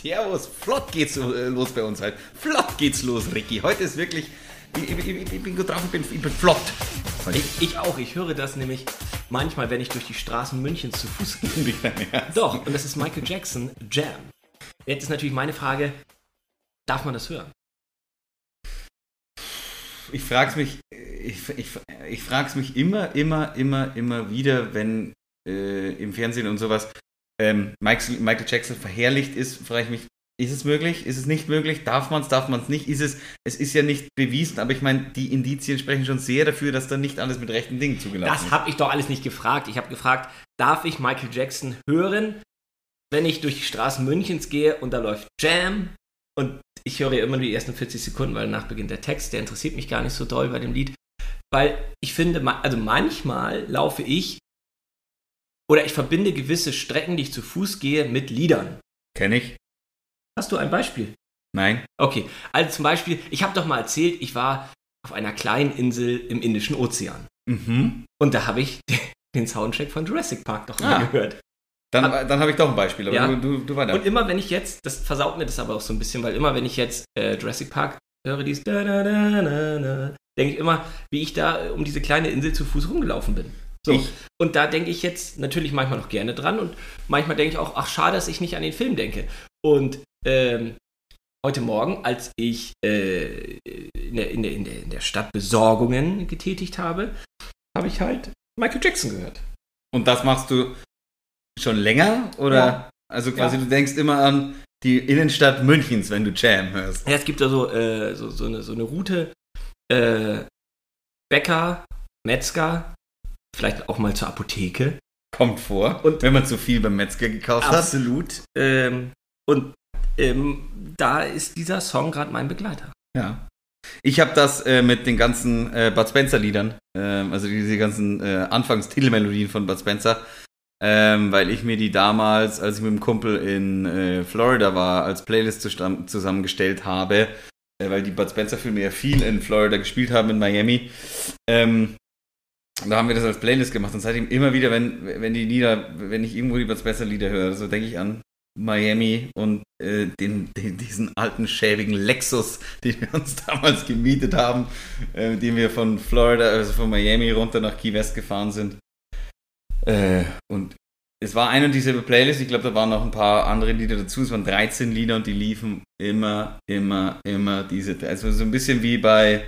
Servus, flott geht's äh, los bei uns heute. Flott geht's los, Ricky. Heute ist wirklich, ich, ich, ich, bin gut drauf, ich bin, ich bin flott. Ich, ich, auch, ich höre das nämlich manchmal, wenn ich durch die Straßen Münchens zu Fuß gehe. Doch, und das ist Michael Jackson, Jam. Jetzt ist natürlich meine Frage, darf man das hören? Ich frag's mich, ich, ich, ich frag's mich immer, immer, immer, immer wieder, wenn äh, im Fernsehen und sowas ähm, Michael, Jackson verherrlicht ist, frage ich mich, ist es möglich? Ist es nicht möglich? Darf man es? Darf man es nicht? Ist es? Es ist ja nicht bewiesen, aber ich meine, die Indizien sprechen schon sehr dafür, dass da nicht alles mit rechten Dingen zugelassen Das ist. habe ich doch alles nicht gefragt. Ich habe gefragt, darf ich Michael Jackson hören, wenn ich durch die Straßen Münchens gehe und da läuft Jam und ich höre ja immer nur die ersten 40 Sekunden, weil danach beginnt der Text, der interessiert mich gar nicht so doll bei dem Lied, weil ich finde, also manchmal laufe ich oder ich verbinde gewisse Strecken, die ich zu Fuß gehe, mit Liedern. Kenn ich? Hast du ein Beispiel? Nein. Okay, also zum Beispiel, ich habe doch mal erzählt, ich war auf einer kleinen Insel im Indischen Ozean. Mhm. Und da habe ich den Soundtrack von Jurassic Park doch Ah. mal gehört. Dann, dann habe ich doch ein Beispiel, aber Ja. du, du, du weiter. Und immer wenn ich jetzt, das versaut mir das aber auch so ein bisschen, weil immer wenn ich jetzt äh, Jurassic Park höre, dieses da da da da da, denke ich immer, wie ich da um diese kleine Insel zu Fuß rumgelaufen bin. So. Ich- Und da denke ich jetzt natürlich manchmal noch gerne dran und manchmal denke ich auch, ach schade, dass ich nicht an den Film denke. Und ähm, heute Morgen, als ich äh, in, der, in, der, in, der, Stadt Besorgungen getätigt habe, habe ich halt Michael Jackson gehört. Und das machst du schon länger? Oder? Ja. Also quasi, Ja. du denkst immer an die Innenstadt Münchens, wenn du Jam hörst. Ja, es gibt da so, äh, so, so, eine, so eine Route. Äh, Bäcker, Metzger, vielleicht auch mal zur Apotheke. Kommt vor. Und- wenn man zu viel beim Metzger gekauft hat. Absolut. Ähm, und ähm, da ist dieser Song gerade mein Begleiter. Ja. Ich habe das äh, mit den ganzen äh, Bud Spencer Liedern, ähm, also diese ganzen äh, Anfangstitelmelodien von Bud Spencer, ähm, weil ich mir die damals, als ich mit dem Kumpel in äh, Florida war, als Playlist zusammengestellt habe, äh, weil die Bud Spencer Filme ja viel in Florida gespielt haben, in Miami. Ähm, da haben wir das als Playlist gemacht und seitdem immer wieder, wenn, wenn die Lieder, wenn ich irgendwo Bud Spencer Lieder höre, so denke ich an Miami und äh, den, den, diesen alten schäbigen Lexus, den wir uns damals gemietet haben, äh, dem wir von Florida, also von Miami runter nach Key West gefahren sind. Äh, und es war eine dieser Playlists, ich glaube, da waren noch ein paar andere Lieder dazu. Es waren 13 Lieder und die liefen immer, immer, immer diese. Also so ein bisschen wie bei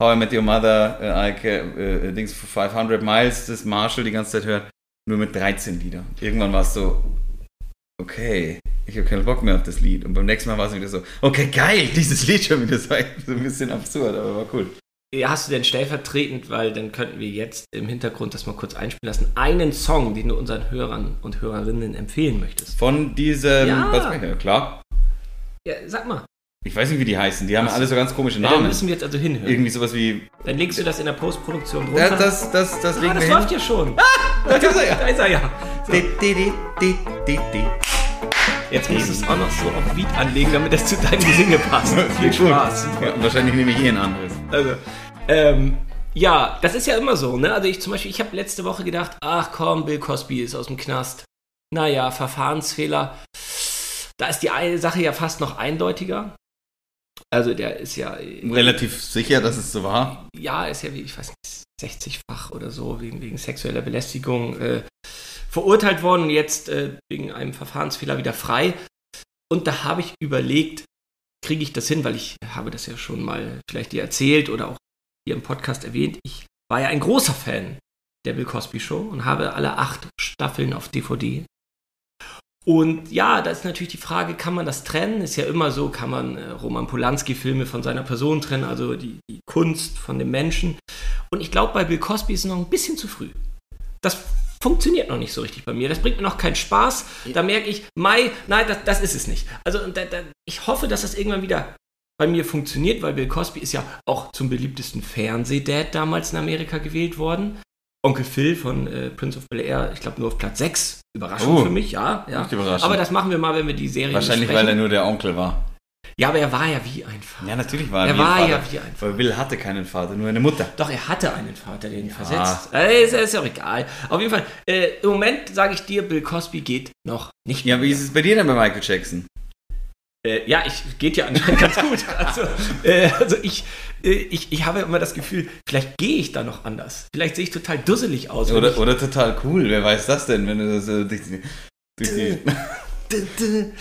How I Met Your Mother, äh, I Ca- äh, Dings for 500 Miles, das Marshall die ganze Zeit hört, nur mit 13 Liedern. Irgendwann war es so, okay, ich habe keinen Bock mehr auf das Lied. Und beim nächsten Mal war es wieder so, okay, geil, dieses Lied schon wieder so, so ein bisschen absurd, aber war cool. Hast du denn stellvertretend, weil dann könnten wir jetzt im Hintergrund das mal kurz einspielen lassen, einen Song, den du unseren Hörern und Hörerinnen empfehlen möchtest? Von diesem, Ja. was, ja, klar. Ja, sag mal. Ich weiß nicht, wie die heißen. Die haben so. alle so ganz komische Ja, dann Namen. müssen wir jetzt also hinhören. Irgendwie sowas wie. Dann legst du das in der Postproduktion runter. Ja, das, das, das ah, legen das wir läuft hin. ja schon. Da ist er ja. Da ist er ja. So. Di, di, di, di, di, di. Jetzt musst du es auch noch so auf Beat anlegen, damit das zu deinem Gesinge passt. Viel Spaß. Ja, und wahrscheinlich nehme ich eh ein anderes. Also, ähm, ja, das ist ja immer so, ne? Also ich zum Beispiel, ich habe letzte Woche gedacht, ach komm, Bill Cosby ist aus dem Knast. Naja, Verfahrensfehler. Da ist die Sache ja fast noch eindeutiger. Also der ist ja, Relativ sicher, dass es so war. ja, ist ja wie, ich weiß nicht, 60-fach oder so, wegen, wegen sexueller Belästigung äh, verurteilt worden und jetzt äh, wegen einem Verfahrensfehler wieder frei. Und da habe ich überlegt, kriege ich das hin, weil ich habe das ja schon mal vielleicht dir erzählt oder auch hier im Podcast erwähnt. Ich war ja ein großer Fan der Bill Cosby Show und habe alle acht Staffeln auf DVD. Und ja, da ist natürlich die Frage, kann man das trennen? Ist ja immer so, kann man äh, Roman Polanski-Filme von seiner Person trennen, also die, die Kunst von dem Menschen. Und ich glaube, bei Bill Cosby ist es noch ein bisschen zu früh. Das funktioniert noch nicht so richtig bei mir. Das bringt mir noch keinen Spaß. Da merke ich, Mai, nein, das, das ist es nicht. Also da, da, ich hoffe, dass das irgendwann wieder bei mir funktioniert, weil Bill Cosby ist ja auch zum beliebtesten Fernsehdad damals in Amerika gewählt worden. Onkel Phil von äh, Prince of Bel Air, ich glaube nur auf Platz 6. Überraschung Oh. für mich, ja. ja. Aber das machen wir mal, wenn wir die Serie Wahrscheinlich, weil er nur der Onkel war. Ja, aber er war ja wie ein Vater. Ja, natürlich war er Er wie ein war Vater. ja wie ein Vater. Weil Will hatte keinen Vater, nur eine Mutter. Doch, er hatte einen Vater, den versetzt. Äh, ist, ist ja auch egal. Auf jeden Fall, äh, im Moment sage ich dir, Bill Cosby geht noch nicht. Ja, wie ist es bei dir denn bei Michael Jackson? Äh, ja, ich geht ja anscheinend ganz gut. Also, äh, also ich, äh, ich, ich habe immer das Gefühl, vielleicht gehe ich da noch anders. Vielleicht sehe ich total dusselig aus. Oder, ich, oder total cool, wer weiß das denn, wenn du so durch die, durch die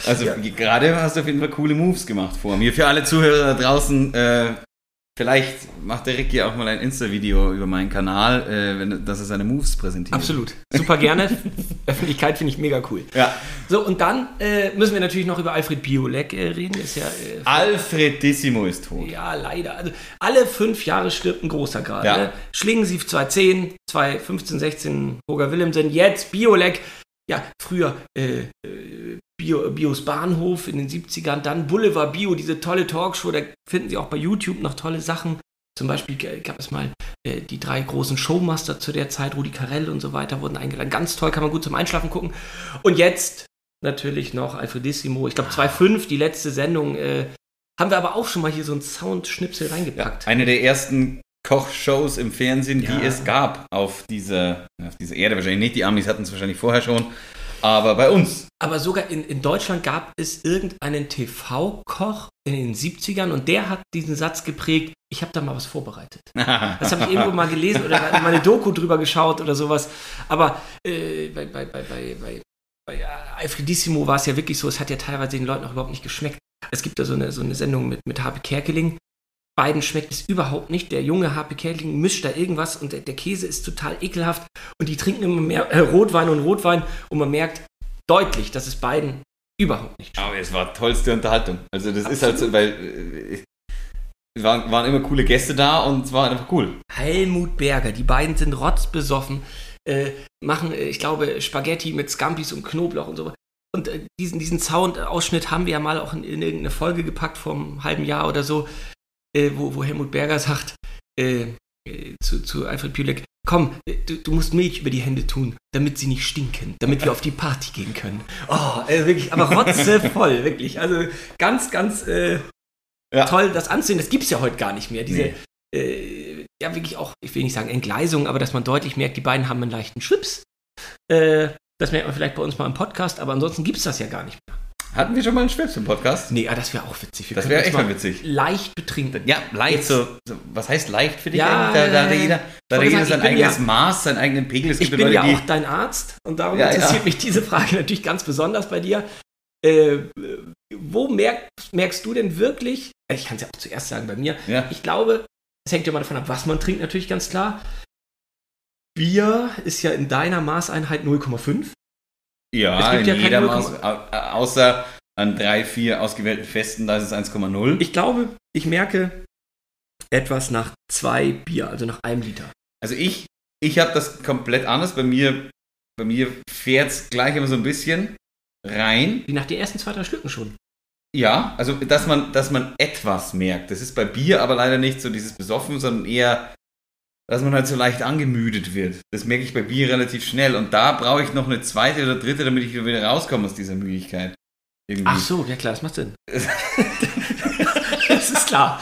Also ja. gerade hast du auf jeden Fall coole Moves gemacht vor mir. Für alle Zuhörer da draußen, äh, vielleicht macht der Ricky auch mal ein Insta-Video über meinen Kanal, äh, wenn, dass er seine Moves präsentiert. Absolut. Super gerne. Öffentlichkeit finde ich mega cool. Ja. So, und dann äh, müssen wir natürlich noch über Alfred Biolek äh, reden. Ist ja, äh, Alfredissimo ist tot. Ja, leider. Also alle fünf Jahre stirbt ein großer gerade. Ja. Ne? Schlingensief 2010, 2015, 16 Roger Willemsen, jetzt Biolek ja, früher äh, äh, Bio, Bios Bahnhof in den 70ern, dann Boulevard Bio, diese tolle Talkshow, da finden Sie auch bei YouTube noch tolle Sachen. Zum Beispiel gab es mal äh, die drei großen Showmaster zu der Zeit, Rudi Carell und so weiter, wurden eingeladen. Ganz toll, kann man gut zum Einschlafen gucken. Und jetzt natürlich noch Alfredissimo, ich glaube 2.5, die letzte Sendung, äh, haben wir aber auch schon mal hier so einen Soundschnipsel reingepackt. Ja, eine der ersten Kochshows im Fernsehen, ja. die es gab auf dieser, auf dieser Erde. Wahrscheinlich nicht, die Amis hatten es wahrscheinlich vorher schon, aber bei uns. Aber sogar in, in Deutschland gab es irgendeinen TV-Koch in den 70ern und der hat diesen Satz geprägt, ich habe da mal was vorbereitet. Das habe ich irgendwo mal gelesen oder mal eine Doku drüber geschaut oder sowas. Aber äh, bei, bei, bei, bei, bei, Alfredissimo war es ja wirklich so, es hat ja teilweise den Leuten auch überhaupt nicht geschmeckt. Es gibt da so eine, so eine Sendung mit, mit Harpe Kerkeling, beiden schmeckt es überhaupt nicht. Der junge HP Kerling mischt da irgendwas und der, der, Käse ist total ekelhaft und die trinken immer mehr äh, Rotwein und Rotwein und man merkt deutlich, dass es beiden überhaupt nicht schmeckt. Aber es war tollste Unterhaltung. Also das Absolut. ist halt so, weil äh, es waren, waren immer coole Gäste da und es war einfach cool. Helmut Berger, die beiden sind rotzbesoffen, äh, machen, äh, ich glaube, Spaghetti mit Scampis und Knoblauch und so. Und äh, diesen, diesen Sound-Ausschnitt haben wir ja mal auch in, in irgendeine Folge gepackt vor einem halben Jahr oder so äh, wo, wo Helmut Berger sagt äh, äh zu, zu Alfred Pülek, komm, äh, du, du, musst Milch über die Hände tun, damit sie nicht stinken, damit wir auf die Party gehen können. Oh, äh, wirklich, aber rotzevoll, wirklich. Also ganz, ganz äh, ja. toll, das anzusehen. Das gibt es ja heute gar nicht mehr. Diese, nee. ja, wirklich auch, ich will nicht sagen Entgleisung, aber dass man deutlich merkt, die beiden haben einen leichten Schwips. Das merkt man vielleicht bei uns mal im Podcast, aber ansonsten gibt es das ja gar nicht mehr. Hatten wir schon mal einen Schwips im Podcast? Nee, ah, das wäre auch witzig. Wir das wäre echt mal witzig. Leicht betrinken. Ja, leicht. So, so, was heißt leicht für dich? Ja, da, da, da jeder, da jeder sein eigenes ja, Maß, seinen eigenen Pegel. Es ich bin Leute, ja auch dein Arzt und darum ja, interessiert mich diese Frage natürlich ganz besonders bei dir. Äh, wo merk, merkst du denn wirklich, ich kann es ja auch zuerst sagen bei mir, ich glaube, es hängt ja mal davon ab, was man trinkt, natürlich ganz klar. Bier ist ja in deiner Maßeinheit 0,5. Ja, in ja jeder Maß, außer an drei, vier ausgewählten Festen, da ist es 1,0. Ich glaube, ich merke etwas nach zwei Bier, also nach einem Liter. Also ich, ich habe das komplett anders. Bei mir, bei mir fährt es gleich immer so ein bisschen rein. Wie nach den ersten zwei, drei Schlücken schon. Ja, also dass man, dass man etwas merkt. Das ist bei Bier aber leider nicht so dieses Besoffen, sondern eher dass man halt so leicht angemüdet wird. Das merke ich bei Bier relativ schnell. Und da brauche ich noch eine zweite oder dritte, damit ich wieder rauskomme aus dieser Müdigkeit. Irgendwie. Ach so, ja klar, das macht Sinn. das ist klar.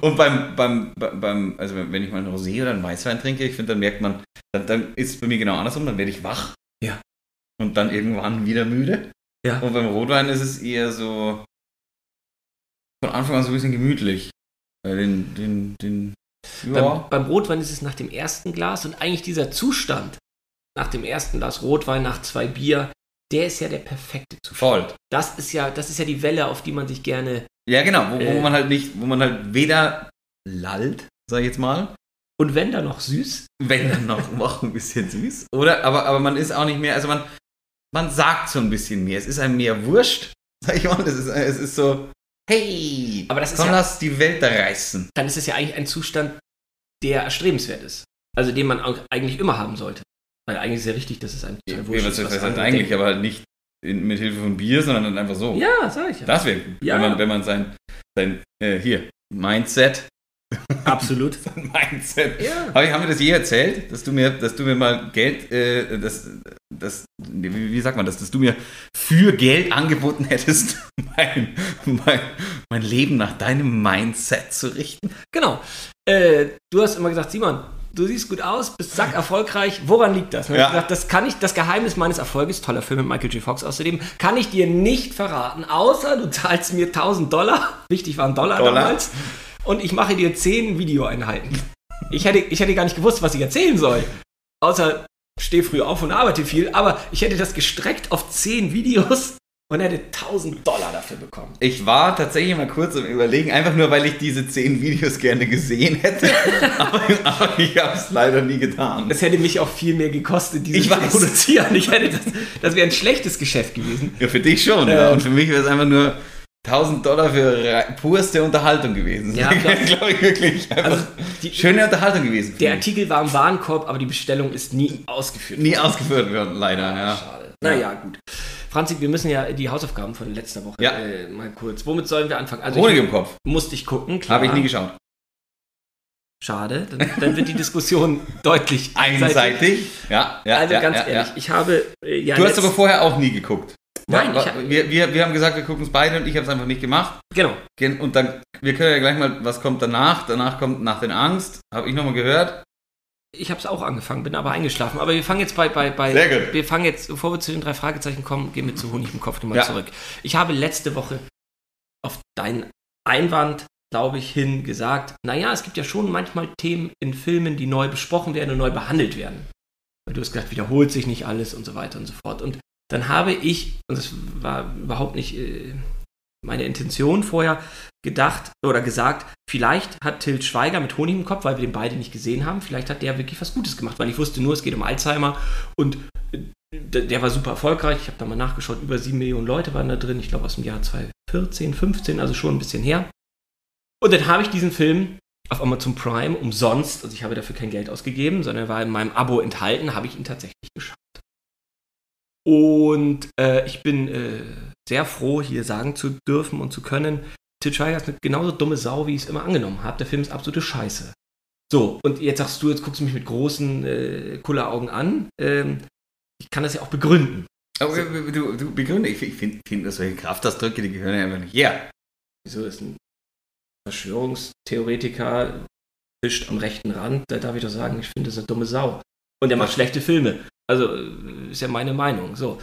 Und beim, beim, beim, also wenn ich mal ein Rosé oder einen Weißwein trinke, ich finde, dann merkt man, dann, dann ist es bei mir genau andersrum, dann werde ich wach. Ja. Und dann irgendwann wieder müde. Ja. Und beim Rotwein ist es eher so von Anfang an so ein bisschen gemütlich. Den, den, den ja. Beim, beim, Rotwein ist es nach dem ersten Glas und eigentlich dieser Zustand nach dem ersten Glas Rotwein, nach zwei Bier, der ist ja der perfekte Zustand. Voll. Das ist ja, das ist ja die Welle, auf die man sich gerne. Ja, genau, wo, äh, wo man halt nicht, wo man halt weder lallt, sag ich jetzt mal. Und wenn dann noch süß. Wenn dann noch, noch ein bisschen süß. Oder? Aber, aber man ist auch nicht mehr, also man, man sagt so ein bisschen mehr. Es ist einem mehr wurscht, sag ich mal. Es ist, es ist so, Hey, aber das komm, ja, lass die Welt da reißen. Dann ist es ja eigentlich ein Zustand, der erstrebenswert ist. Also den man eigentlich immer haben sollte. Weil eigentlich ist es ja richtig, dass es ein ja, Wurscht ist. Das heißt eigentlich, denken. aber nicht in, mit Hilfe von Bier, sondern dann einfach so. Ja, sag ich ja. Das wäre, ja. wenn man, wenn man sein, sein äh, hier, Mindset Absolut. Mindset. Ja. Habe ich, hab mir das je erzählt, dass du mir, dass du mir mal Geld, äh, das, das, wie, wie, sagt man das, dass du mir für Geld angeboten hättest, mein, mein, mein Leben nach deinem Mindset zu richten? Genau. Äh, du hast immer gesagt, Simon, du siehst gut aus, bist sack erfolgreich. Woran liegt das? Ja. Gesagt, das kann ich, das Geheimnis meines Erfolges, toller Film mit Michael J. Fox außerdem, kann ich dir nicht verraten, außer du zahlst mir 1000 Dollar. Wichtig waren Dollar, Dollar. damals. Und ich mache dir 10 Videoeinheiten. Ich hätte, ich hätte gar nicht gewusst, was ich erzählen soll. Außer stehe früh auf und arbeite viel, aber ich hätte das gestreckt auf 10 Videos und hätte 1000 Dollar dafür bekommen. Ich war tatsächlich mal kurz im Überlegen, einfach nur, weil ich diese 10 Videos gerne gesehen hätte. aber, aber, ich habe es leider nie getan. Das hätte mich auch viel mehr gekostet, diese zu produzieren. Ich hätte das, das wäre ein schlechtes Geschäft gewesen. Ja, für dich schon. Ähm, ja. Und für mich wäre es einfach nur 1000 Dollar für purste Unterhaltung gewesen. Ja, glaube ich wirklich. Also die, schöne Unterhaltung gewesen. Der mich. Artikel war im Warenkorb, aber die Bestellung ist nie ausgeführt worden. Nie ausgeführt worden, leider. Ja. Schade. Naja, gut. Franzi, wir müssen ja die Hausaufgaben von letzter Woche ja. äh, mal kurz. Womit sollen wir anfangen? Also Honig im Kopf. Musste ich gucken, klar. Habe ich nie geschaut. Schade, dann, dann wird die Diskussion deutlich einseitig. Ja, ja. Also ja, ganz ja, ehrlich, ich habe äh, ja. Du hast aber vorher auch nie geguckt. Nein, ja, wir, wir, wir haben gesagt, wir gucken es beide und ich habe es einfach nicht gemacht. Genau. Und dann, wir können ja gleich mal, was kommt danach? Danach kommt nach den Angst. Habe ich nochmal gehört. Ich habe es auch angefangen, bin aber eingeschlafen. Aber wir fangen jetzt bei, bei, bei Sehr gut. wir fangen jetzt, bevor wir zu den drei Fragezeichen kommen, gehen wir zu Honig im Kopf nochmal ja. zurück. Ich habe letzte Woche auf deinen Einwand, glaube ich, hin gesagt, naja, es gibt ja schon manchmal Themen in Filmen, die neu besprochen werden und neu behandelt werden. Weil du hast gesagt, wiederholt sich nicht alles und so weiter und so fort. Und dann habe ich, und das war überhaupt nicht äh, meine Intention vorher, gedacht oder gesagt, vielleicht hat Til Schweiger mit Honig im Kopf, weil wir den beide nicht gesehen haben, vielleicht hat der wirklich was Gutes gemacht, weil ich wusste nur, es geht um Alzheimer und äh, der war super erfolgreich. Ich habe da mal nachgeschaut, über sieben Millionen Leute waren da drin, ich glaube aus dem Jahr 2014, 15, also schon ein bisschen her. Und dann habe ich diesen Film auf Amazon Prime umsonst, also ich habe dafür kein Geld ausgegeben, sondern er war in meinem Abo enthalten, habe ich ihn tatsächlich geschaut. Und äh, ich bin äh, sehr froh, hier sagen zu dürfen und zu können, T'Challa ist eine genauso dumme Sau, wie ich es immer angenommen habe. Der Film ist absolute Scheiße. So, und jetzt sagst du, jetzt guckst du mich mit großen äh, Kulleraugen an. Ähm, ich kann das ja auch begründen. Aber so. du, du begründe, ich finde, find, solche Kraftausdrücke, die gehören ja einfach nicht her. Wieso ist ein Verschwörungstheoretiker fischt am rechten Rand? Da darf ich doch sagen, ich finde, das ist eine dumme Sau. Und er macht schlechte Filme. Also äh, ist ja meine Meinung. So.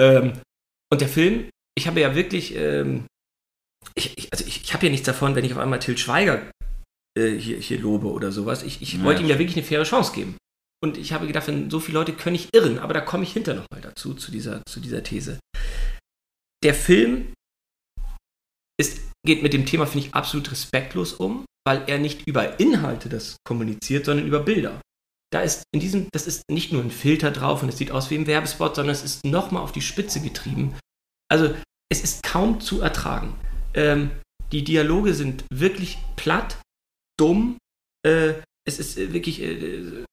Ähm, und der Film, ich habe ja wirklich, ähm, ich, ich, also ich, ich habe ja nichts davon, wenn ich auf einmal Til Schweiger äh, hier, hier lobe oder sowas. Ich, ich ja. wollte ihm ja wirklich eine faire Chance geben. Und ich habe gedacht, wenn so viele Leute können nicht irren, aber da komme ich hinter nochmal dazu, zu dieser, zu dieser These. Der Film ist, geht mit dem Thema, finde ich, absolut respektlos um, weil er nicht über Inhalte das kommuniziert, sondern über Bilder da ist in diesem, das ist nicht nur ein Filter drauf und es sieht aus wie ein Werbespot, sondern es ist nochmal auf die Spitze getrieben. Also es ist kaum zu ertragen. Ähm, die Dialoge sind wirklich platt, dumm. Äh, es ist äh, wirklich äh, äh,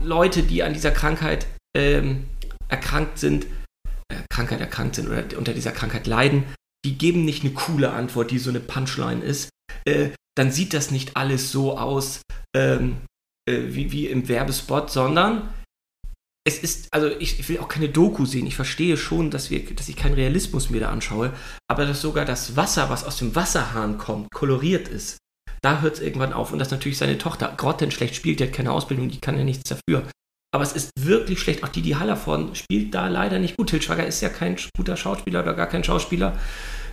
Leute, die an dieser Krankheit ähm, erkrankt sind, äh, Krankheit erkrankt sind oder unter dieser Krankheit leiden, die geben nicht eine coole Antwort, die so eine Punchline ist. Äh, dann sieht das nicht alles so aus, ähm, äh, wie, wie im Werbespot, sondern es ist, also ich, ich, will auch keine Doku sehen. Ich verstehe schon, dass, wir, dass ich keinen Realismus mir da anschaue, aber dass sogar das Wasser, was aus dem Wasserhahn kommt, koloriert ist. Da hört es irgendwann auf. Und dass natürlich seine Tochter grottenschlecht spielt, die hat keine Ausbildung, die kann ja nichts dafür. Aber es ist wirklich schlecht. Auch die, die Hallervorden spielt da leider nicht gut. Til Schwager ist ja kein guter Schauspieler oder gar kein Schauspieler.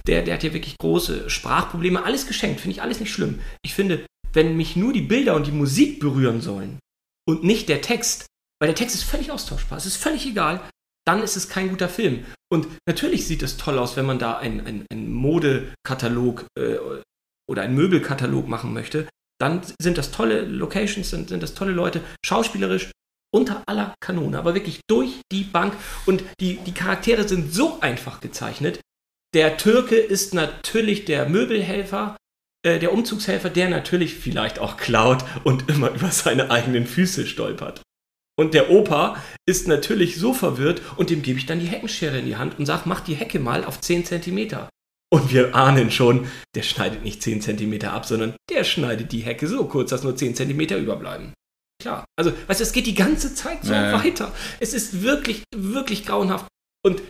Der, der hat ja wirklich große Sprachprobleme. Alles geschenkt, finde ich alles nicht schlimm. Ich finde, wenn mich nur die Bilder und die Musik berühren sollen und nicht der Text, weil der Text ist völlig austauschbar, es ist völlig egal, dann ist es kein guter Film. Und natürlich sieht es toll aus, wenn man da einen ein Modekatalog äh, oder einen Möbelkatalog machen möchte. Dann sind das tolle Locations, sind, sind das tolle Leute, schauspielerisch unter aller Kanone, aber wirklich durch die Bank. Und die, die Charaktere sind so einfach gezeichnet. Der Türke ist natürlich der Möbelhelfer, äh, der Umzugshelfer, der natürlich vielleicht auch klaut und immer über seine eigenen Füße stolpert. Und der Opa ist natürlich so verwirrt und dem gebe ich dann die Heckenschere in die Hand und sage, mach die Hecke mal auf 10 cm. Und wir ahnen schon, der schneidet nicht 10 cm ab, sondern der schneidet die Hecke so kurz, dass nur 10 cm überbleiben. Klar. Also, weißt du, es geht die ganze Zeit so ja. weiter. Es ist wirklich, wirklich grauenhaft. Und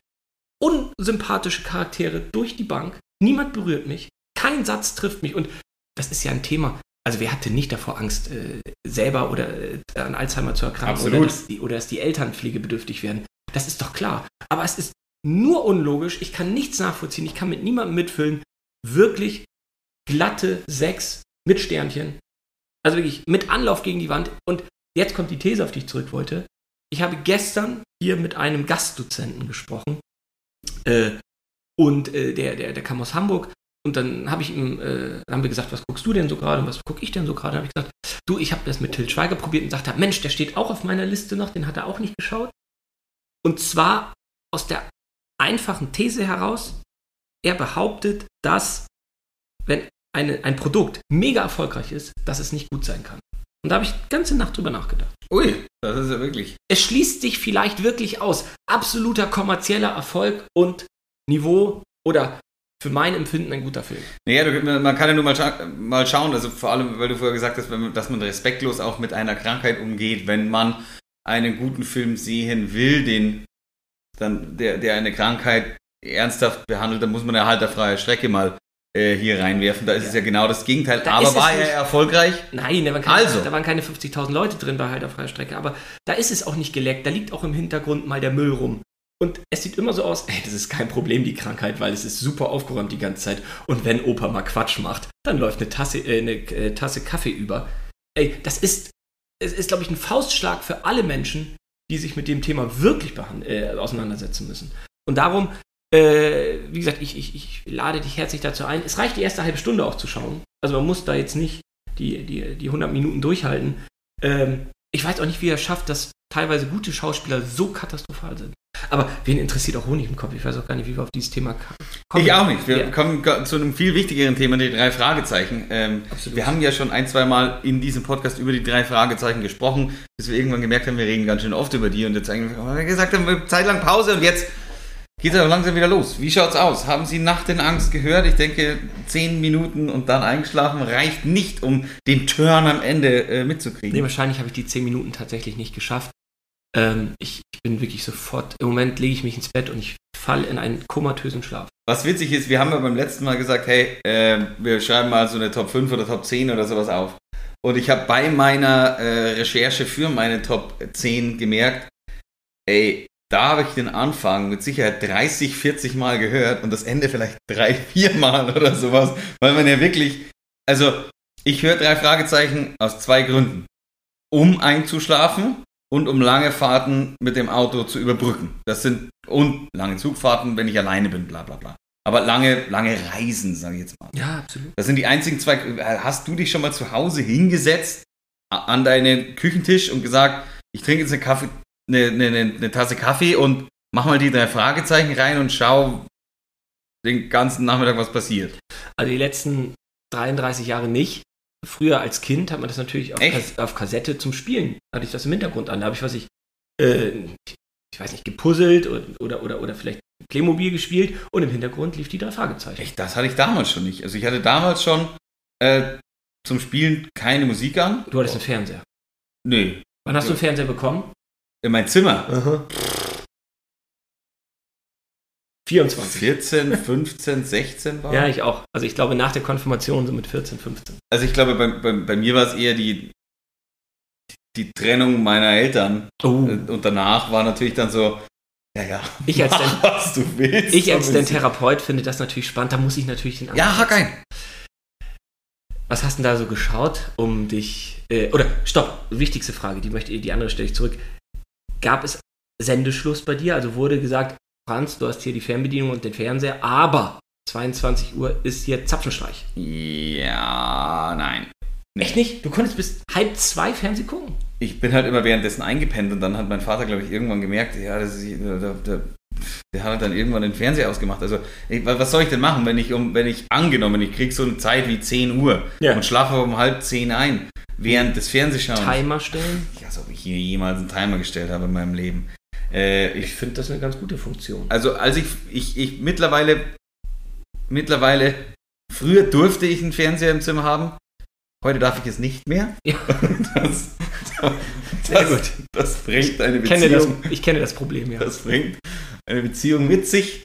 unsympathische Charaktere durch die Bank. Niemand berührt mich. Kein Satz trifft mich. Und das ist ja ein Thema. Also wer hatte nicht davor Angst, äh, selber oder äh, an Alzheimer zu erkranken Absolut. oder dass, die, oder dass die Eltern pflegebedürftig werden? Das ist doch klar. Aber es ist nur unlogisch. Ich kann nichts nachvollziehen. Ich kann mit niemandem mitfüllen. Wirklich glatte sechs mit Sternchen. Also wirklich mit Anlauf gegen die Wand. Und jetzt kommt die These, auf die ich zurück wollte. Ich habe gestern hier mit einem Gastdozenten gesprochen. Äh, und äh, der, der, der kam aus Hamburg. Und dann habe ich ihm, äh, haben wir gesagt, was guckst du denn so gerade und was gucke ich denn so gerade? habe ich gesagt, du, ich habe das mit Till Schweiger probiert und sagte, Mensch, der steht auch auf meiner Liste noch, den hat er auch nicht geschaut. Und zwar aus der einfachen These heraus, er behauptet, dass wenn eine, ein Produkt mega erfolgreich ist, dass es nicht gut sein kann. Und da habe ich die ganze Nacht drüber nachgedacht. Ui, das ist ja wirklich. Es schließt sich vielleicht wirklich aus. Absoluter kommerzieller Erfolg und Niveau oder für mein Empfinden ein guter Film. Naja, du, man kann ja nur mal, scha mal schauen, also vor allem, weil du vorher gesagt hast, man, dass man respektlos auch mit einer Krankheit umgeht, wenn man einen guten Film sehen will, den dann, der, der eine Krankheit ernsthaft behandelt, dann muss man ja halt der freie Strecke mal äh, hier reinwerfen. Da ist es ja genau das Gegenteil. Da Aber war er nicht- erfolgreich? Nein, da waren keine, Also. da waren keine 50.000 Leute drin bei Halt auf freier Strecke, aber da ist es auch nicht geleckt. Da liegt auch im Hintergrund mal der Müll rum. Und es sieht immer so aus, ey, das ist kein Problem, die Krankheit, weil es ist super aufgeräumt die ganze Zeit. Und wenn Opa mal Quatsch macht, dann läuft eine Tasse, äh, eine äh, Tasse Kaffee über. Ey, das ist, es ist, glaube ich, ein Faustschlag für alle Menschen, die sich mit dem Thema wirklich äh, auseinandersetzen müssen. Und darum, äh, wie gesagt, ich, ich, ich lade dich herzlich dazu ein. Es reicht die erste halbe Stunde auch zu schauen. Also man muss da jetzt nicht die, die, die 100 Minuten durchhalten. Ähm, ich weiß auch nicht, wie er schafft, dass teilweise gute Schauspieler so katastrophal sind. Aber wen interessiert auch Honig im Kopf? Ich weiß auch gar nicht, wie wir auf dieses Thema kommen. Ich auch nicht. Wir Ja. kommen zu einem viel wichtigeren Thema, die drei Fragezeichen. Ähm, wir haben ja schon ein, zwei Mal in diesem Podcast über die drei Fragezeichen gesprochen, bis wir irgendwann gemerkt haben, wir reden ganz schön oft über die und jetzt eigentlich haben wir gesagt haben, wir Zeit lang Pause und jetzt geht es aber langsam wieder los. Wie schaut's aus? Haben Sie Nacht in Angst gehört? Ich denke, zehn Minuten und dann eingeschlafen reicht nicht, um den Turn am Ende äh, mitzukriegen. Nee, wahrscheinlich habe ich die 10 Minuten tatsächlich nicht geschafft. Ähm, ich, ich bin wirklich sofort, im Moment lege ich mich ins Bett und ich falle in einen komatösen Schlaf. Was witzig ist, wir haben ja beim letzten Mal gesagt, hey, äh, wir schreiben mal so eine Top 5 oder Top 10 oder sowas auf. Und ich habe bei meiner äh, Recherche für meine Top 10 gemerkt, ey, da habe ich den Anfang mit Sicherheit 30, 40 Mal gehört und das Ende vielleicht drei, vier Mal oder sowas, weil man ja wirklich, also ich höre drei Fragezeichen aus zwei Gründen. Um einzuschlafen und um lange Fahrten mit dem Auto zu überbrücken. Das sind und lange Zugfahrten, wenn ich alleine bin, bla bla bla. Aber lange, lange Reisen, sage ich jetzt mal. Ja, absolut. Das sind die einzigen zwei. Hast du dich schon mal zu Hause hingesetzt an deinen Küchentisch und gesagt, ich trinke jetzt eine, Kaffee, eine, eine, eine, eine Tasse Kaffee und mach mal die drei Fragezeichen rein und schau den ganzen Nachmittag, was passiert. Also die letzten 33 Jahre nicht. Früher als Kind hat man das natürlich auf? Kas auf Kassette zum Spielen. Hatte ich das im Hintergrund an. Da habe ich, was ich, äh, ich weiß nicht, gepuzzelt oder, oder, oder, oder vielleicht Playmobil gespielt und im Hintergrund lief die drei Fragezeichen. Echt, das hatte ich damals schon nicht. Also ich hatte damals schon äh, zum Spielen keine Musik an. Du hattest einen Fernseher. Nee, Wann hast du einen Fernseher bekommen? in mein Zimmer. 24. 14, 15, 16 war. Ja, ich auch. Also ich glaube nach der Konfirmation so mit 14, 15. Also ich glaube, bei, bei, bei mir war es eher die, die Trennung meiner Eltern. Oh. Und danach war natürlich dann so, ja, ja, Ich als mach, was du willst. Ich als dein Therapeut finde das natürlich spannend. Da muss ich natürlich den Ja, hack ein. Was hast du denn da so geschaut, um dich. Äh, oder stopp, wichtigste Frage, die möchte die andere stelle ich zurück. Gab es Sendeschluss bei dir? Also wurde gesagt, Franz, du hast hier die Fernbedienung und den Fernseher, aber 22 Uhr ist hier Zapfenstreich. Ja, nein. Echt nicht? Du konntest bis halb zwei Fernsehen gucken. Ich bin halt immer währenddessen eingepennt und dann hat mein Vater, glaube ich, irgendwann gemerkt, ja, das ist, der, der, der hat dann irgendwann den Fernseher ausgemacht. Also, ich, was soll ich denn machen, wenn ich um, wenn ich angenommen, ich krieg so eine Zeit wie 10 Uhr Ja. und schlafe um halb 10 ein, während des Fernsehschauens. Timer stellen. Ja, als ob ich hier jemals einen Timer gestellt habe in meinem Leben. Äh, Ich ich, finde das eine ganz gute Funktion. also, als ich, ich, ich mittlerweile, mittlerweile, früher durfte ich einen Fernseher im Zimmer haben. Heute darf ich es nicht mehr. Ja. Das, Sehr das, gut. das bringt eine Ich kenne, das, Beziehung. ich kenne das Problem, ja. Das bringt eine Beziehung mit sich.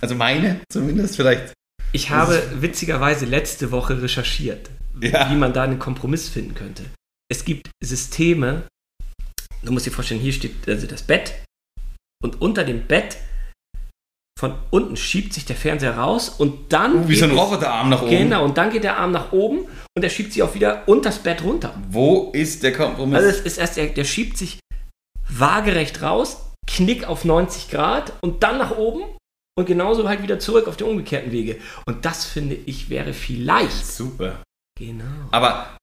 Also meine zumindest, vielleicht. Ich habe witzigerweise letzte Woche recherchiert, Ja. wie man da einen Kompromiss finden könnte. Es gibt Systeme, du musst dir vorstellen, hier steht also das Bett und unter dem Bett von unten schiebt sich der Fernseher raus und dann. Uh, wie so ein Roboterarm nach oben. Genau, und dann geht der Arm nach oben und er schiebt sich auch wieder unter das Bett runter. Wo ist der Kompromiss? Also es ist erst, der, der schiebt sich waagerecht raus, Knick auf 90 Grad und dann nach oben und genauso halt wieder zurück auf den umgekehrten Wege. Und das finde ich wäre vielleicht. Super. Genau. Aber,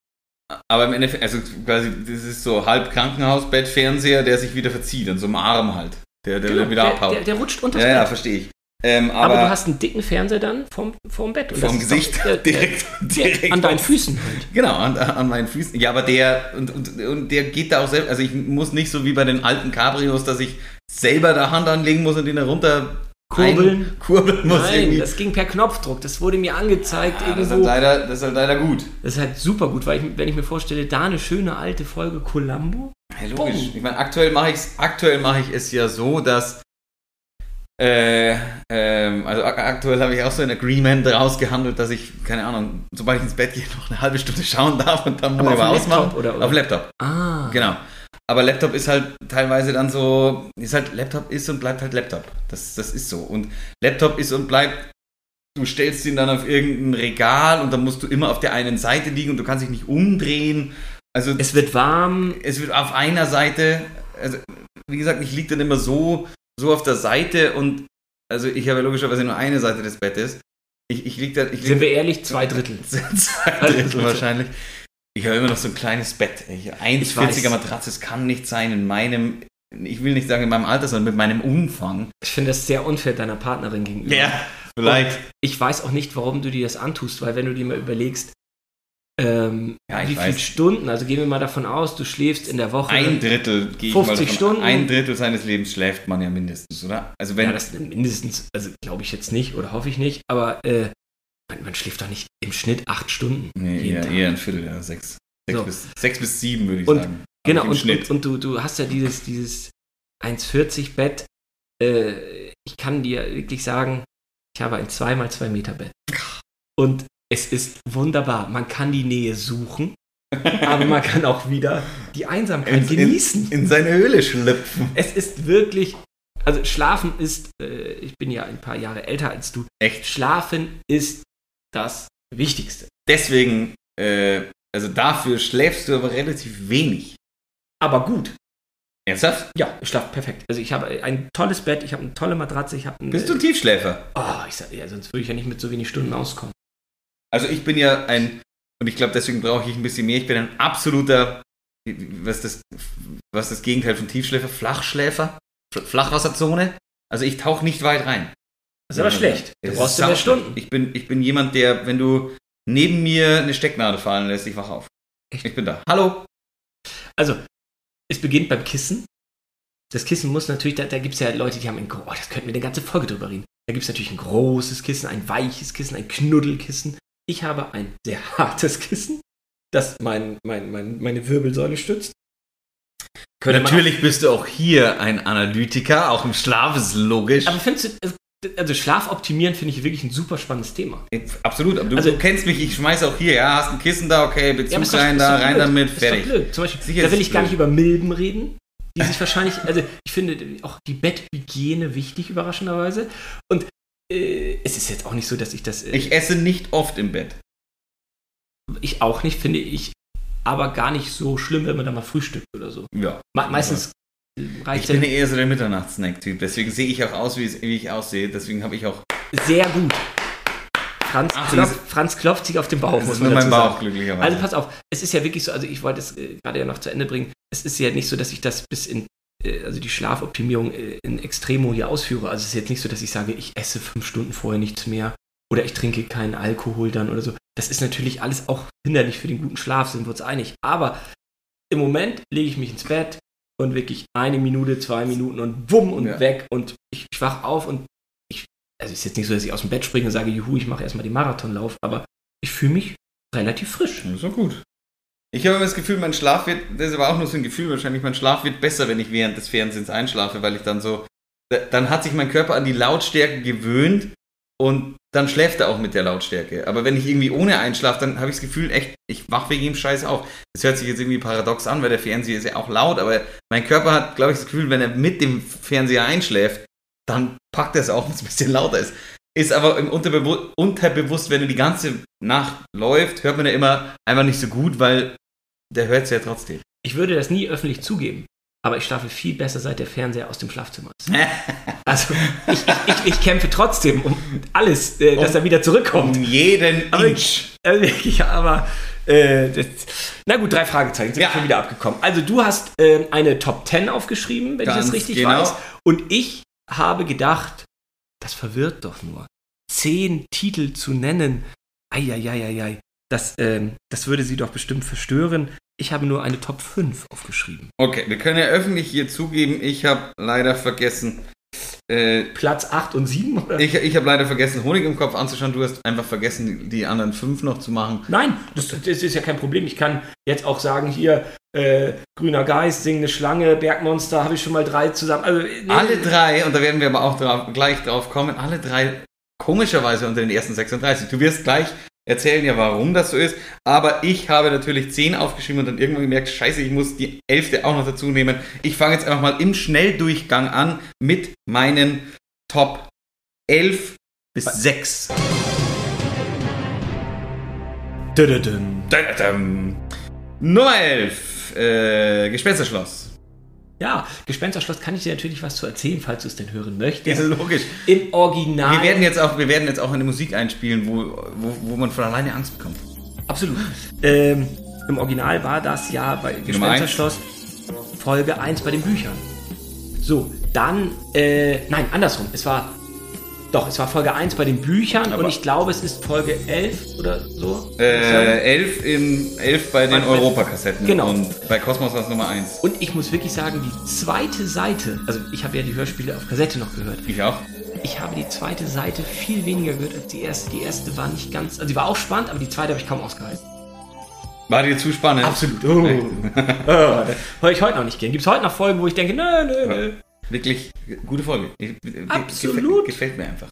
aber im Endeffekt, also quasi, das ist so halb Krankenhausbett, Fernseher, der sich wieder verzieht, an so einem Arm halt. Der, der Genau, wieder der, abhaut. der, der rutscht unter ja, ja, verstehe ich. Ähm, aber, aber du hast einen dicken Fernseher dann vorm, vorm Bett. Und vom doch- Gesicht der- der- direkt, der- direkt an deinen Füßen halt. Genau, an, an meinen Füßen. Ja, aber der, und, und, und der geht da auch selbst, also ich muss nicht so wie bei den alten Cabrios, dass ich selber da Hand anlegen muss und da runter Kurbeln? ein- kurbeln muss Nein, irgendwie. das ging per Knopfdruck. Das wurde mir angezeigt ja, das, ist halt irgendwo. leider, das ist halt leider gut. Das ist halt super gut, weil ich, wenn ich mir vorstelle, da eine schöne alte Folge Columbo. Ja, logisch. Boom. Ich meine, aktuell mache ich aktuell mache ich es ja so, dass äh, ähm, also ak aktuell habe ich auch so ein Agreement rausgehandelt, dass ich, keine Ahnung, sobald ich ins Bett gehe, noch eine halbe Stunde schauen darf und dann muss ich auf aber dem Laptop ausmachen. oder- oder? Auf Laptop, Ah. genau. Aber Laptop ist halt teilweise dann so, ist halt, Laptop ist und bleibt halt Laptop. Das, das ist so. Und Laptop ist und bleibt, du stellst ihn dann auf irgendein Regal und dann musst du immer auf der einen Seite liegen und du kannst dich nicht umdrehen. Also Es wird warm. es wird auf einer Seite, also wie gesagt, ich liege dann immer so, so auf der Seite und also ich habe ja logischerweise nur eine Seite des Bettes. Ich, ich liege da, ich Sind lieg, wir ehrlich? Zwei Drittel. zwei Drittel wahrscheinlich. Ich habe immer noch so ein kleines Bett. Ich, 1,40er weiß. Matratze, es kann nicht sein in meinem, ich will nicht sagen in meinem Alter, sondern mit meinem Umfang. Ich finde das sehr unfair deiner Partnerin gegenüber. vielleicht. Ich weiß auch nicht, warum du dir das antust, weil wenn du dir mal überlegst, ähm, Ja, wie viele. Stunden, also gehen wir mal davon aus, du schläfst in der Woche. Ein Drittel gehe ich 50 mal davon, Stunden. Ein Drittel seines Lebens schläft man ja mindestens, oder? Also wenn ja, das mindestens, also glaube ich jetzt nicht oder hoffe ich nicht, aber äh, man, man schläft doch nicht im Schnitt acht Stunden. nee, eher, eher ein Viertel, ja, sechs. Sechs, So. bis, sechs bis sieben würde ich Und- sagen. Genau, Im und, Schnitt. und, und du, du hast ja dieses, dieses 1,40 Bett. Äh, ich kann dir wirklich sagen, ich habe ein 2x2 Meter Bett. Und es ist wunderbar. Man kann die Nähe suchen, aber man kann auch wieder die Einsamkeit genießen. In, in seine Höhle schlüpfen. Es ist wirklich, also Schlafen ist, äh, ich bin ja ein paar Jahre älter als du, Echt. Schlafen ist das Wichtigste. Deswegen, äh, also dafür schläfst du aber relativ wenig. Aber gut. Ernsthaft? Ja, ich schlafe perfekt. Also ich habe ein tolles Bett, ich habe eine tolle Matratze, ich habe ein, Bist du ein Tiefschläfer? Oh, ich sag, ja, sonst würde ich ja nicht mit so wenig Stunden auskommen. Also ich bin ja ein, und ich glaube, deswegen brauche ich ein bisschen mehr. Ich bin ein absoluter, was das, was das Gegenteil von Tiefschläfer, Flachschläfer, Fl- Flachwasserzone. Also ich tauche nicht weit rein. Das ist aber schlecht. Es brauchst du mehr. Stunden. Ich bin, ich bin jemand, der, wenn du neben mir eine Stecknadel fallen lässt, ich wach auf. Ich bin da. Hallo? Also, es beginnt beim Kissen. Das Kissen muss natürlich, da, da gibt es ja Leute, die haben ein, oh, das könnten wir eine ganze Folge drüber reden. Da gibt es natürlich ein großes Kissen, ein weiches Kissen, ein Knuddelkissen. Ich habe ein sehr hartes Kissen, das mein, mein, mein, meine Wirbelsäule stützt. Könnte Natürlich bist du auch hier ein Analytiker, auch im Schlaf ist logisch. Aber findest du, also- Schlaf optimieren finde ich wirklich ein super spannendes Thema. Absolut, aber du, Also- du kennst mich, ich schmeiß auch hier, ja, hast ein Kissen da, okay, Bezug ist doch- rein ist da, rein blöd. damit, Ist fertig. blöd. Zum Beispiel, Sicher da ist will ich gar nicht über Milben reden, die sich wahrscheinlich, also ich finde auch die Betthygiene wichtig, überraschenderweise. Und äh, es ist jetzt auch nicht so, dass ich das, äh, Ich esse nicht oft im Bett. ich auch nicht, finde ich, aber gar nicht so schlimm, wenn man da mal frühstückt oder so. Ja. Me meistens äh, Ich reicht bin eher so der Mitternachtssnack-Typ, deswegen sehe ich auch aus, wie, ich aussehe. Deswegen habe ich auch. sehr gut. Franz, Ach, klopft, das- Franz klopft sich auf den Bauch, Das ist nur mein. Bauch, glücklicherweise. Also pass auf, es ist ja wirklich so, also ich wollte es äh, gerade ja noch zu Ende bringen. Es ist ja nicht so, dass ich das bis in, äh, also die Schlafoptimierung äh, in Extremo hier ausführe. Also es ist jetzt nicht so, dass ich sage, ich esse fünf Stunden vorher nichts mehr oder ich trinke keinen Alkohol dann oder so. Das ist natürlich alles auch hinderlich für den guten Schlaf, sind wir uns einig. Aber im Moment lege ich mich ins Bett und wirklich eine Minute, zwei Minuten und wumm und Ja. weg und ich, ich wach auf und ich, also es ist jetzt nicht so, dass ich aus dem Bett springe und sage, juhu, ich mache erstmal den Marathonlauf, aber ich fühle mich relativ frisch. Doch gut. Ich habe immer das Gefühl, mein Schlaf wird, das ist aber auch nur so ein Gefühl wahrscheinlich, mein Schlaf wird besser, wenn ich während des Fernsehens einschlafe, weil ich dann so, da- dann hat sich mein Körper an die Lautstärke gewöhnt und dann schläft er auch mit der Lautstärke. Aber wenn ich irgendwie ohne einschlafe, dann habe ich das Gefühl, echt, ich wach wegen ihm Scheiß auf. Das hört sich jetzt irgendwie paradox an, weil der Fernseher ist ja auch laut, aber mein Körper hat, glaube ich, das Gefühl, wenn er mit dem Fernseher einschläft, dann packt er es auch, wenn es ein bisschen lauter ist. Ist aber im Unterbewu Unterbewusst, wenn er die ganze Nacht läuft, hört man ja immer einfach nicht so gut, weil der hört es ja trotzdem. Ich würde das nie öffentlich zugeben, aber ich schlafe viel besser, seit der Fernseher aus dem Schlafzimmer ist. Also ich, ich, ich, ich kämpfe trotzdem um alles, äh, dass Um- er wieder zurückkommt. Um jeden Aber- Inch. Also wirklich, aber äh, das, na gut, drei Fragezeichen sind Ja. schon wieder abgekommen. Also du hast äh, eine Top 10 aufgeschrieben, wenn ich Ganz das richtig genau. weiß. Und ich habe gedacht, das verwirrt doch nur. Zehn Titel zu nennen, eieieiei, das, ähm, das würde sie doch bestimmt verstören. Ich habe nur eine Top 5 aufgeschrieben. Okay, wir können ja öffentlich hier zugeben, ich habe leider vergessen, äh, Platz 8 und 7, oder? ich, ich habe leider vergessen, Honig im Kopf anzuschauen. Du hast einfach vergessen, die, anderen fünf noch zu machen. Nein, das, das ist ja kein Problem. Ich kann jetzt auch sagen, hier, äh, Grüner Geist, Singende Schlange, Bergmonster, habe ich schon mal drei zusammen. Also, nee, Alle drei, und da werden wir aber auch drauf, gleich drauf kommen, alle drei komischerweise unter den ersten 36. Du wirst gleich erzählen ja, warum das so ist. Aber ich habe natürlich 10 aufgeschrieben und dann irgendwann gemerkt, scheiße, ich muss die elfte auch noch dazu nehmen. Ich fange jetzt einfach mal im Schnelldurchgang an mit meinen Top 11 bis 6. Dödödüm. Dadadam. Nummer 11, äh, Gespensterschloss. Ja, Gespensterschloss kann ich dir natürlich was zu erzählen, falls du es denn hören möchtest. logisch. Im Original. Wir werden jetzt auch, wir werden jetzt auch eine Musik einspielen, wo, wo, wo man von alleine Angst bekommt. Absolut. Ähm, Im Original war das ja bei Gespensterschloss Folge 1 bei den Büchern. So, dann, äh, nein, andersrum. Es war, doch, es war Folge 1 bei den Büchern Aber- und ich glaube, es ist Folge 11 oder so. Äh, 11, in, 11 bei den Europakassetten. Genau. Und bei Cosmos war es Nummer 1. Und ich muss wirklich sagen, die zweite Seite, also ich habe ja die Hörspiele auf Kassette noch gehört. Ich auch. Ich habe die zweite Seite viel weniger gehört als die erste. Die erste war nicht ganz, also die war auch spannend, aber die zweite habe ich kaum ausgehalten. War dir zu spannend? Absolut. Oh. oh, höre ich heute noch nicht gern. Gibt es heute noch Folgen, wo ich denke, nö, nö, nö. Wirklich gute Folge. Absolut. Gefällt, gefällt mir einfach.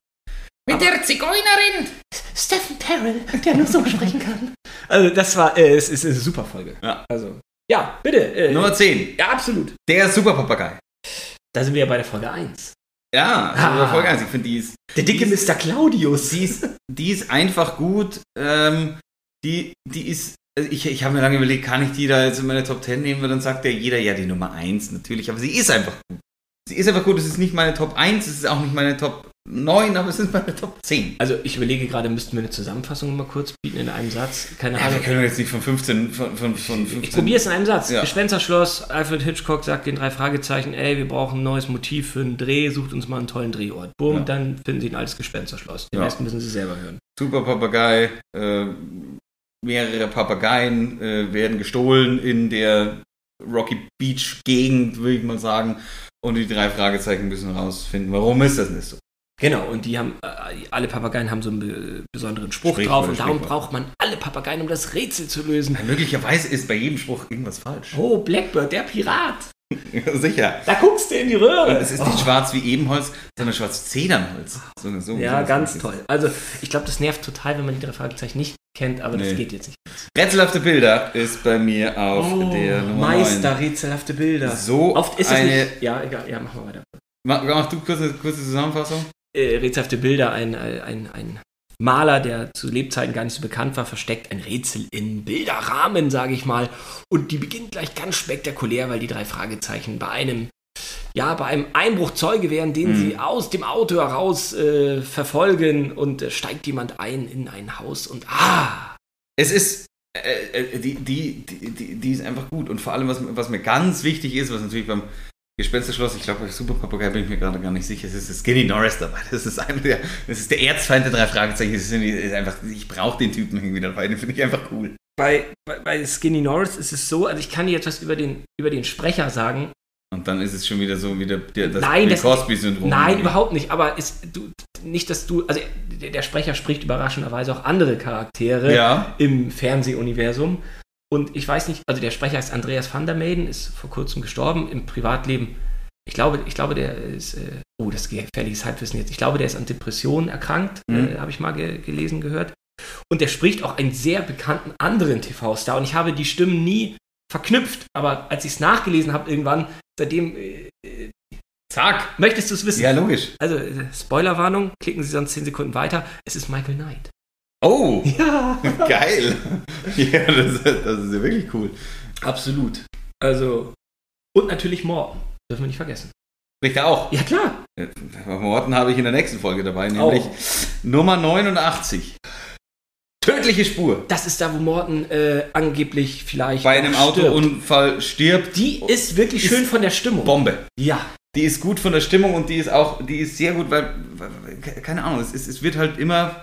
Mit der Zigeunerin! Stephen Terrell, der nur so sprechen kann. Also das war, äh, es ist eine super Folge. Ja. Also, ja, bitte. Äh, Nummer 10. ja, absolut. Der Superpapagei. Da sind wir ja bei der Folge 1. Ja, Ah. Folge 1. Ich finde, die ist, Der dicke Die ist- Mr. Claudius. die ist, die ist einfach gut. Ähm, die, die ist. also Ich, ich habe mir lange überlegt, kann ich die da jetzt in meine Top 10 nehmen? Weil dann sagt ja jeder, ja, die Nummer 1 natürlich. Aber sie ist einfach gut. Sie ist einfach gut. Es ist nicht meine Top 1, es ist auch nicht meine Top 9, aber es ist meine Top 10. Also ich überlege gerade, müssten wir eine Zusammenfassung mal kurz bieten in einem Satz. Keine Ja, wir Ahnung. können jetzt nicht von 15, von, von, von 15. Ich probiere es in einem Satz. Ja. Gespensterschloss, Alfred Hitchcock sagt den drei Fragezeichen, ey, wir brauchen ein neues Motiv für einen Dreh, sucht uns mal einen tollen Drehort. Bumm, Ja. dann finden sie ein altes Gespensterschloss. Den Ja. Rest müssen sie selber hören. Super Papagei, äh, mehrere Papageien äh, werden gestohlen in der Rocky Beach Gegend, würde ich mal sagen. Und die drei Fragezeichen müssen rausfinden, warum ist das nicht so? Genau, und die haben, äh, alle Papageien haben so einen be besonderen Spruch Sprichwort, drauf und darum braucht man alle Papageien, um das Rätsel zu lösen. Ja, möglicherweise ist bei jedem Spruch irgendwas falsch. Oh, Blackbird, der Pirat. Sicher. Da guckst du in die Röhre. Und es ist nicht schwarz wie Ebenholz, sondern schwarz Zedernholz. So, so, Ja, sowas ganz es. toll. Also, ich glaube, das nervt total, wenn man die drei Fragezeichen nicht kennt, aber das Nee. geht jetzt nicht. Rätselhafte Bilder ist bei mir auf der Nummer Oh, Meister, 9. rätselhafte Bilder. So Oft ist es eine. nicht. Ja, egal, ja, mach mal weiter. Mach, mach du kurz eine kurze Zusammenfassung? Äh, rätselhafte Bilder, ein, ein, ein Maler, der zu Lebzeiten gar nicht so bekannt war, versteckt ein Rätsel in Bilderrahmen, sage ich mal. Und die beginnt gleich ganz spektakulär, weil die drei Fragezeichen bei einem, ja, bei einem Einbruch Zeuge werden, den Mhm. sie aus dem Auto heraus äh, verfolgen und äh, steigt jemand ein in ein Haus und ah, Es ist, äh, äh, die, die, die, die, die ist einfach gut. Und vor allem, was, was mir ganz wichtig ist, was natürlich beim Gespensterschloss, ich glaube, bei Super Papagei bin ich mir gerade gar nicht sicher, es ist Skinny Norris dabei. Das ist einer der, das ist der Erzfeind der drei Fragezeichen. Das ist, irgendwie- einfach, ich brauche den Typen irgendwie dabei, den finde ich einfach cool. bei, bei, bei Skinny Norris ist es so, also ich kann dir etwas über den, über den Sprecher sagen, Und dann ist es schon wieder so wie der, der, das Nein, das- Cosby-Syndrom. Nein, überhaupt nicht. Aber ist, du, nicht, dass du. Also, der, der Sprecher spricht überraschenderweise auch andere Charaktere Ja. im Fernsehuniversum. Und ich weiß nicht, also der Sprecher ist Andreas van der Meyden, ist vor kurzem gestorben im Privatleben. Ich glaube, ich glaube der ist äh, oh, das ist gefährliches Halbwissen jetzt. Ich glaube, der ist an Depressionen erkrankt, Mhm. äh, habe ich mal ge gelesen, gehört. Und der spricht auch einen sehr bekannten anderen TV-Star. Und ich habe die Stimmen nie verknüpft. Aber als ich es nachgelesen habe, irgendwann, seitdem, äh, äh, zack, möchtest du es wissen? Ja, logisch. Also, äh, Spoilerwarnung, klicken Sie sonst 10 Sekunden weiter. Es ist Michael Knight. Oh, Ja, geil. Ja, das, das ist ja wirklich cool. absolut. Also, und natürlich Morten. Dürfen wir nicht vergessen. Spricht er auch. Ja, klar. Morten habe ich in der nächsten Folge dabei, nämlich Oh. Nummer 89. Tödliche Spur. Das ist da, wo Morten äh, angeblich vielleicht Bei einem stirbt. Autounfall stirbt. Die ist wirklich Ist schön von der Stimmung. Bombe. Ja. Die ist gut von der Stimmung und die ist auch, die ist sehr gut, weil, keine Ahnung, es, ist, es wird halt immer,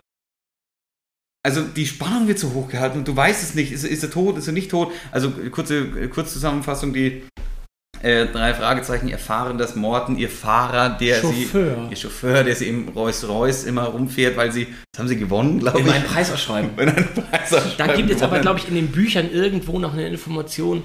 also die Spannung wird so hoch gehalten und du weißt es nicht, ist, ist er tot, ist er nicht tot? Also kurze Kurzzusammenfassung, die äh, drei Fragezeichen erfahren, dass Morten, ihr Fahrer, der Chauffeur. sie, ihr Chauffeur, der sie im Rolls-Royce immer rumfährt, weil sie, das haben sie gewonnen, glaube In ich. meinem Preisausschreiben. In einem Preisausschreiben Da gibt es aber, glaube ich, in den Büchern irgendwo noch eine Information,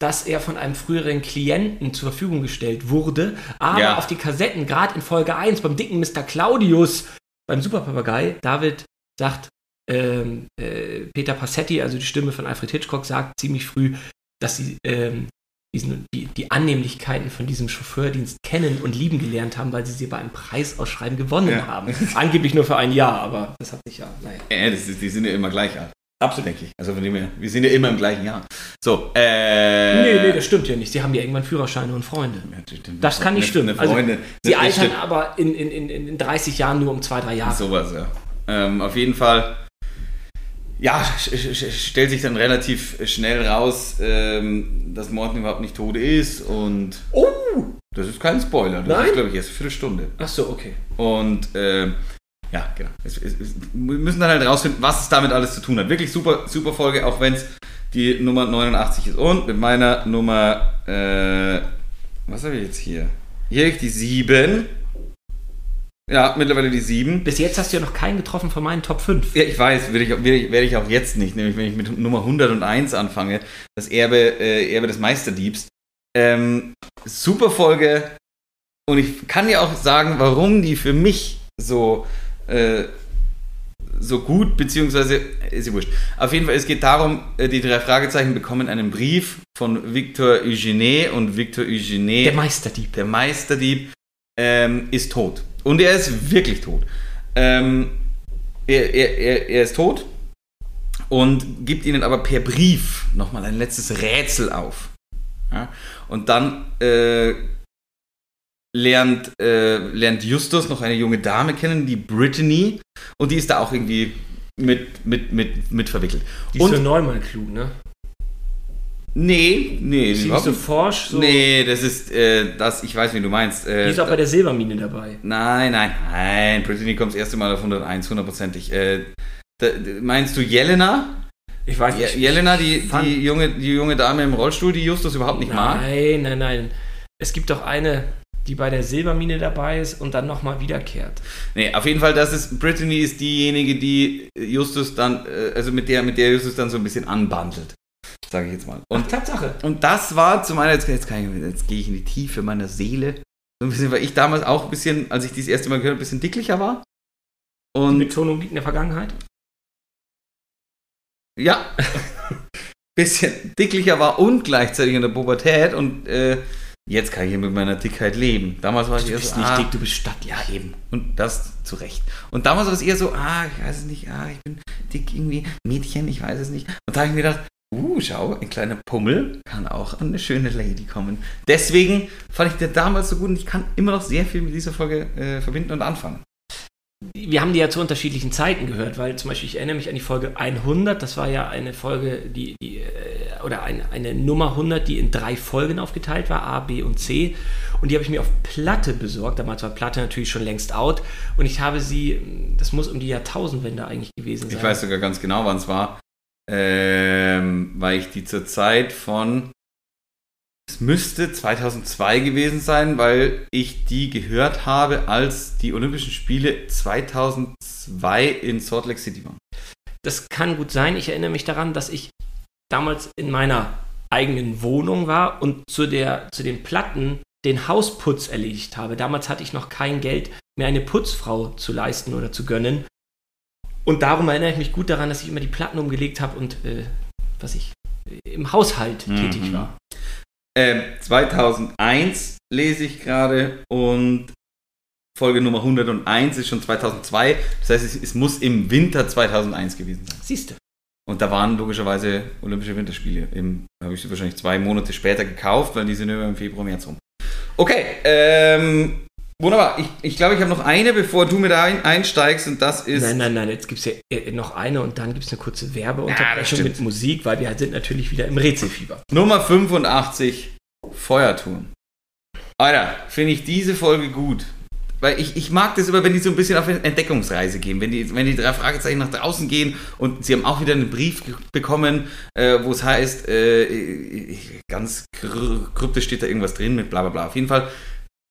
dass er von einem früheren Klienten zur Verfügung gestellt wurde. Aber Ja. auf die Kassetten, gerade in Folge 1, beim dicken Mr. Claudius, beim Superpapagei, David sagt, ähm, äh, Peter Passetti, also die Stimme von Alfred Hitchcock, sagt ziemlich früh, dass sie ähm, diesen, die, die Annehmlichkeiten von diesem Chauffeurdienst kennen und lieben gelernt haben, weil sie sie bei einem Preisausschreiben gewonnen Ja. haben. Angeblich nur für ein Jahr, aber das hat sich ja, naja. Ja, das ist, die sind ja immer gleich alt. Absolut, denke ich. Also von dem her, wir sind ja immer im gleichen Jahr. So, äh. Nee, nee, das stimmt ja nicht. Sie haben ja irgendwann Führerscheine und Freunde. Das kann nicht stimmen. Also, sie altern aber in, in, in, in 30 Jahren nur um zwei, drei Jahre. Sowas, ja. Ähm, auf jeden Fall, ja, stellt sich dann relativ schnell raus, ähm, dass Morten überhaupt nicht tot ist und Oh! das ist kein Spoiler. Das Nein? ist, glaube ich, erst eine Viertelstunde. Ach so, okay. Und ähm, ja, genau. Es, es, es, wir müssen dann halt rausfinden, was es damit alles zu tun hat. Wirklich super, super Folge, auch wenn es die Nummer 89 ist. Und mit meiner Nummer, äh, was habe ich jetzt hier? Hier habe ich die 7. Ja, mittlerweile die 7. Bis jetzt hast du ja noch keinen getroffen von meinen Top 5. Ja, ich weiß, werde ich, werde ich, auch jetzt nicht, nämlich wenn ich mit Nummer 101 anfange, das Erbe, äh, Erbe des Meisterdiebs. Ähm, super Folge und ich kann dir auch sagen, warum die für mich so, äh, so gut, beziehungsweise, ist ja wurscht. Auf jeden Fall, es geht darum, äh, die drei Fragezeichen bekommen einen Brief von Victor Eugene und Victor Eugene Der Meisterdieb. der Meisterdieb ähm, ist tot. Und er ist wirklich tot. Ähm, er, er, er, er ist tot und gibt ihnen aber per Brief nochmal ein letztes Rätsel auf. Ja? Und dann äh, lernt, äh, lernt Justus noch eine junge Dame kennen, die Brittany, und die ist da auch irgendwie mit, mit, mit, mit verwickelt. Die ist und für Neumann klug, ne? Nee, nee, ist so nicht. forsch, so. nee, das ist äh, das, ich weiß, wie du meinst. Äh, Die ist auch bei der Silbermine dabei. Nein, nein, nein. Brittany kommt das erste Mal auf 101, hundertprozentig. Äh, da- meinst du Jelena? Ich weiß Je- nicht. Jelena, die, die, junge, die junge Dame im Rollstuhl, die Justus überhaupt nicht mag? Nein, nein, nein. Es gibt doch eine, die bei der Silbermine dabei ist und dann nochmal wiederkehrt. Nee, auf jeden Fall, das ist, Brittany ist diejenige, die Justus dann, äh, also mit der, mit der Justus dann so ein bisschen anbandelt. Sage ich jetzt mal. Und Und, Tatsache. und das war zu meiner, jetzt, jetzt, ich, jetzt gehe ich in die Tiefe meiner Seele. So ein bisschen, weil ich damals auch ein bisschen, als ich dieses erste Mal gehört habe, ein bisschen dicklicher war. Die Und Betonung liegt in der Vergangenheit. Ja. Bisschen dicklicher war und gleichzeitig in der Pubertät und äh, jetzt kann ich mit meiner Dickheit leben. Damals war ich Du eher bist so, nicht ah, dick, du bist stattlich. Ja, eben. Und das zu Recht. Und damals war es eher so, ah, ich weiß es nicht, ah, ich bin dick irgendwie, Mädchen, ich weiß es nicht. Und da habe ich mir gedacht, uh, schau, ein kleiner Pummel kann auch an eine schöne Lady kommen. Deswegen fand ich der damals so gut und ich kann immer noch sehr viel mit dieser Folge äh, verbinden und anfangen. wir haben die ja zu unterschiedlichen Zeiten gehört, weil zum Beispiel, ich erinnere mich an die Folge 100, das war ja eine Folge, die, die äh, oder eine, eine Nummer 100, die in drei Folgen aufgeteilt war, A, B und C. Und die habe ich mir auf Platte besorgt. Damals war Platte natürlich schon längst out. Und ich habe sie, das muss um die Jahrtausendwende eigentlich gewesen sein. Ich weiß sogar ganz genau, wann es war. Ähm, weil ich die zur Zeit von. Es müsste 2002 gewesen sein, weil ich die gehört habe, als die Olympischen Spiele 2002 in Salt Lake City waren. Das kann gut sein. Ich erinnere mich daran, dass ich damals in meiner eigenen Wohnung war und zu, der, zu den Platten den Hausputz erledigt habe. Damals hatte ich noch kein Geld, mir eine Putzfrau zu leisten oder zu gönnen. Und darum erinnere ich mich gut daran, dass ich immer die Platten umgelegt habe und äh, was ich im Haushalt mhm. tätig war. Ähm, 2001 lese ich gerade und Folge Nummer 101 ist schon 2002. Das heißt, es, es muss im Winter 2001 gewesen sein. Siehst du. Und da waren logischerweise Olympische Winterspiele. Da habe ich sie wahrscheinlich zwei Monate später gekauft, weil die sind immer im Februar, März rum. Okay, ähm, wunderbar. Ich, ich glaube, ich habe noch eine, bevor du mit ein, einsteigst und das ist... Nein, nein, nein, jetzt gibt es ja äh, noch eine und dann gibt es eine kurze Werbeunterbrechung ja, mit Musik, weil wir sind natürlich wieder im Rätselfieber. Nummer 85, Feuerturm. Alter, finde ich diese Folge gut. Weil ich, ich mag das immer, wenn die so ein bisschen auf eine Entdeckungsreise gehen. Wenn die, wenn die drei Fragezeichen nach draußen gehen und sie haben auch wieder einen Brief bekommen, äh, wo es heißt, äh, ganz kryptisch steht da irgendwas drin mit bla bla bla. Auf jeden Fall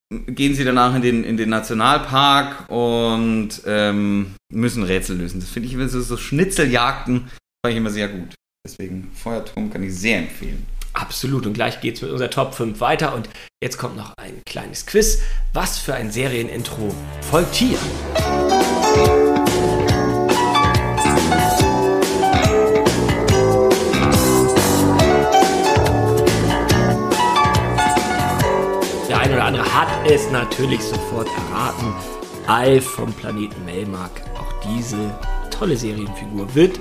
gehen sie danach in den, in den Nationalpark und ähm, müssen Rätsel lösen. Das finde ich immer so, so Schnitzeljagden, fand ich immer sehr gut. Deswegen Feuerturm kann ich sehr empfehlen. Absolut. Und gleich geht es mit unserer Top 5 weiter. Und jetzt kommt noch ein kleines Quiz. Was für ein Serienintro folgt hier? Es natürlich sofort erraten. Alf vom Planeten Melmark. Auch diese tolle Serienfigur wird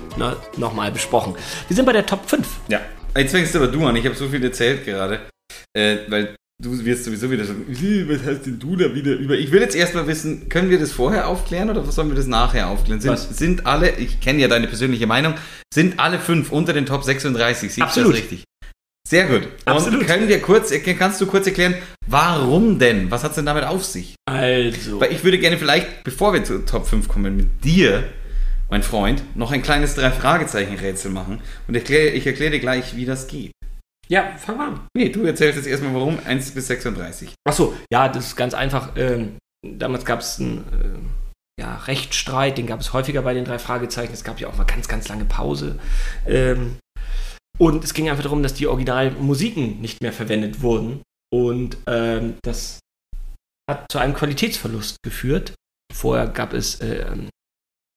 nochmal besprochen. Wir sind bei der Top 5. Ja. Jetzt fängst du aber du an. Ich habe so viel erzählt gerade. Äh, weil du wirst sowieso wieder sagen, was heißt denn du da wieder über? Ich will jetzt erstmal wissen, können wir das vorher aufklären oder sollen wir das nachher aufklären? Sind, sind alle, ich kenne ja deine persönliche Meinung, sind alle fünf unter den Top 36? Siehst Absolut. das richtig? Sehr gut. Absolut. Und können wir kurz, kannst du kurz erklären, warum denn? Was hat es denn damit auf sich? Also. Weil ich würde gerne vielleicht, bevor wir zu Top 5 kommen, mit dir mein Freund, noch ein kleines Drei-Fragezeichen-Rätsel machen. Und erklär, ich erkläre dir gleich, wie das geht. Ja, fang an. Nee, du erzählst jetzt erstmal, warum 1 bis 36. Achso, ja, das ist ganz einfach. Ähm, damals gab es einen äh, ja, Rechtsstreit, den gab es häufiger bei den drei Fragezeichen. Es gab ja auch mal ganz, ganz lange Pause. Ähm, und es ging einfach darum, dass die Originalmusiken nicht mehr verwendet wurden. Und ähm, das hat zu einem Qualitätsverlust geführt. Vorher gab es äh,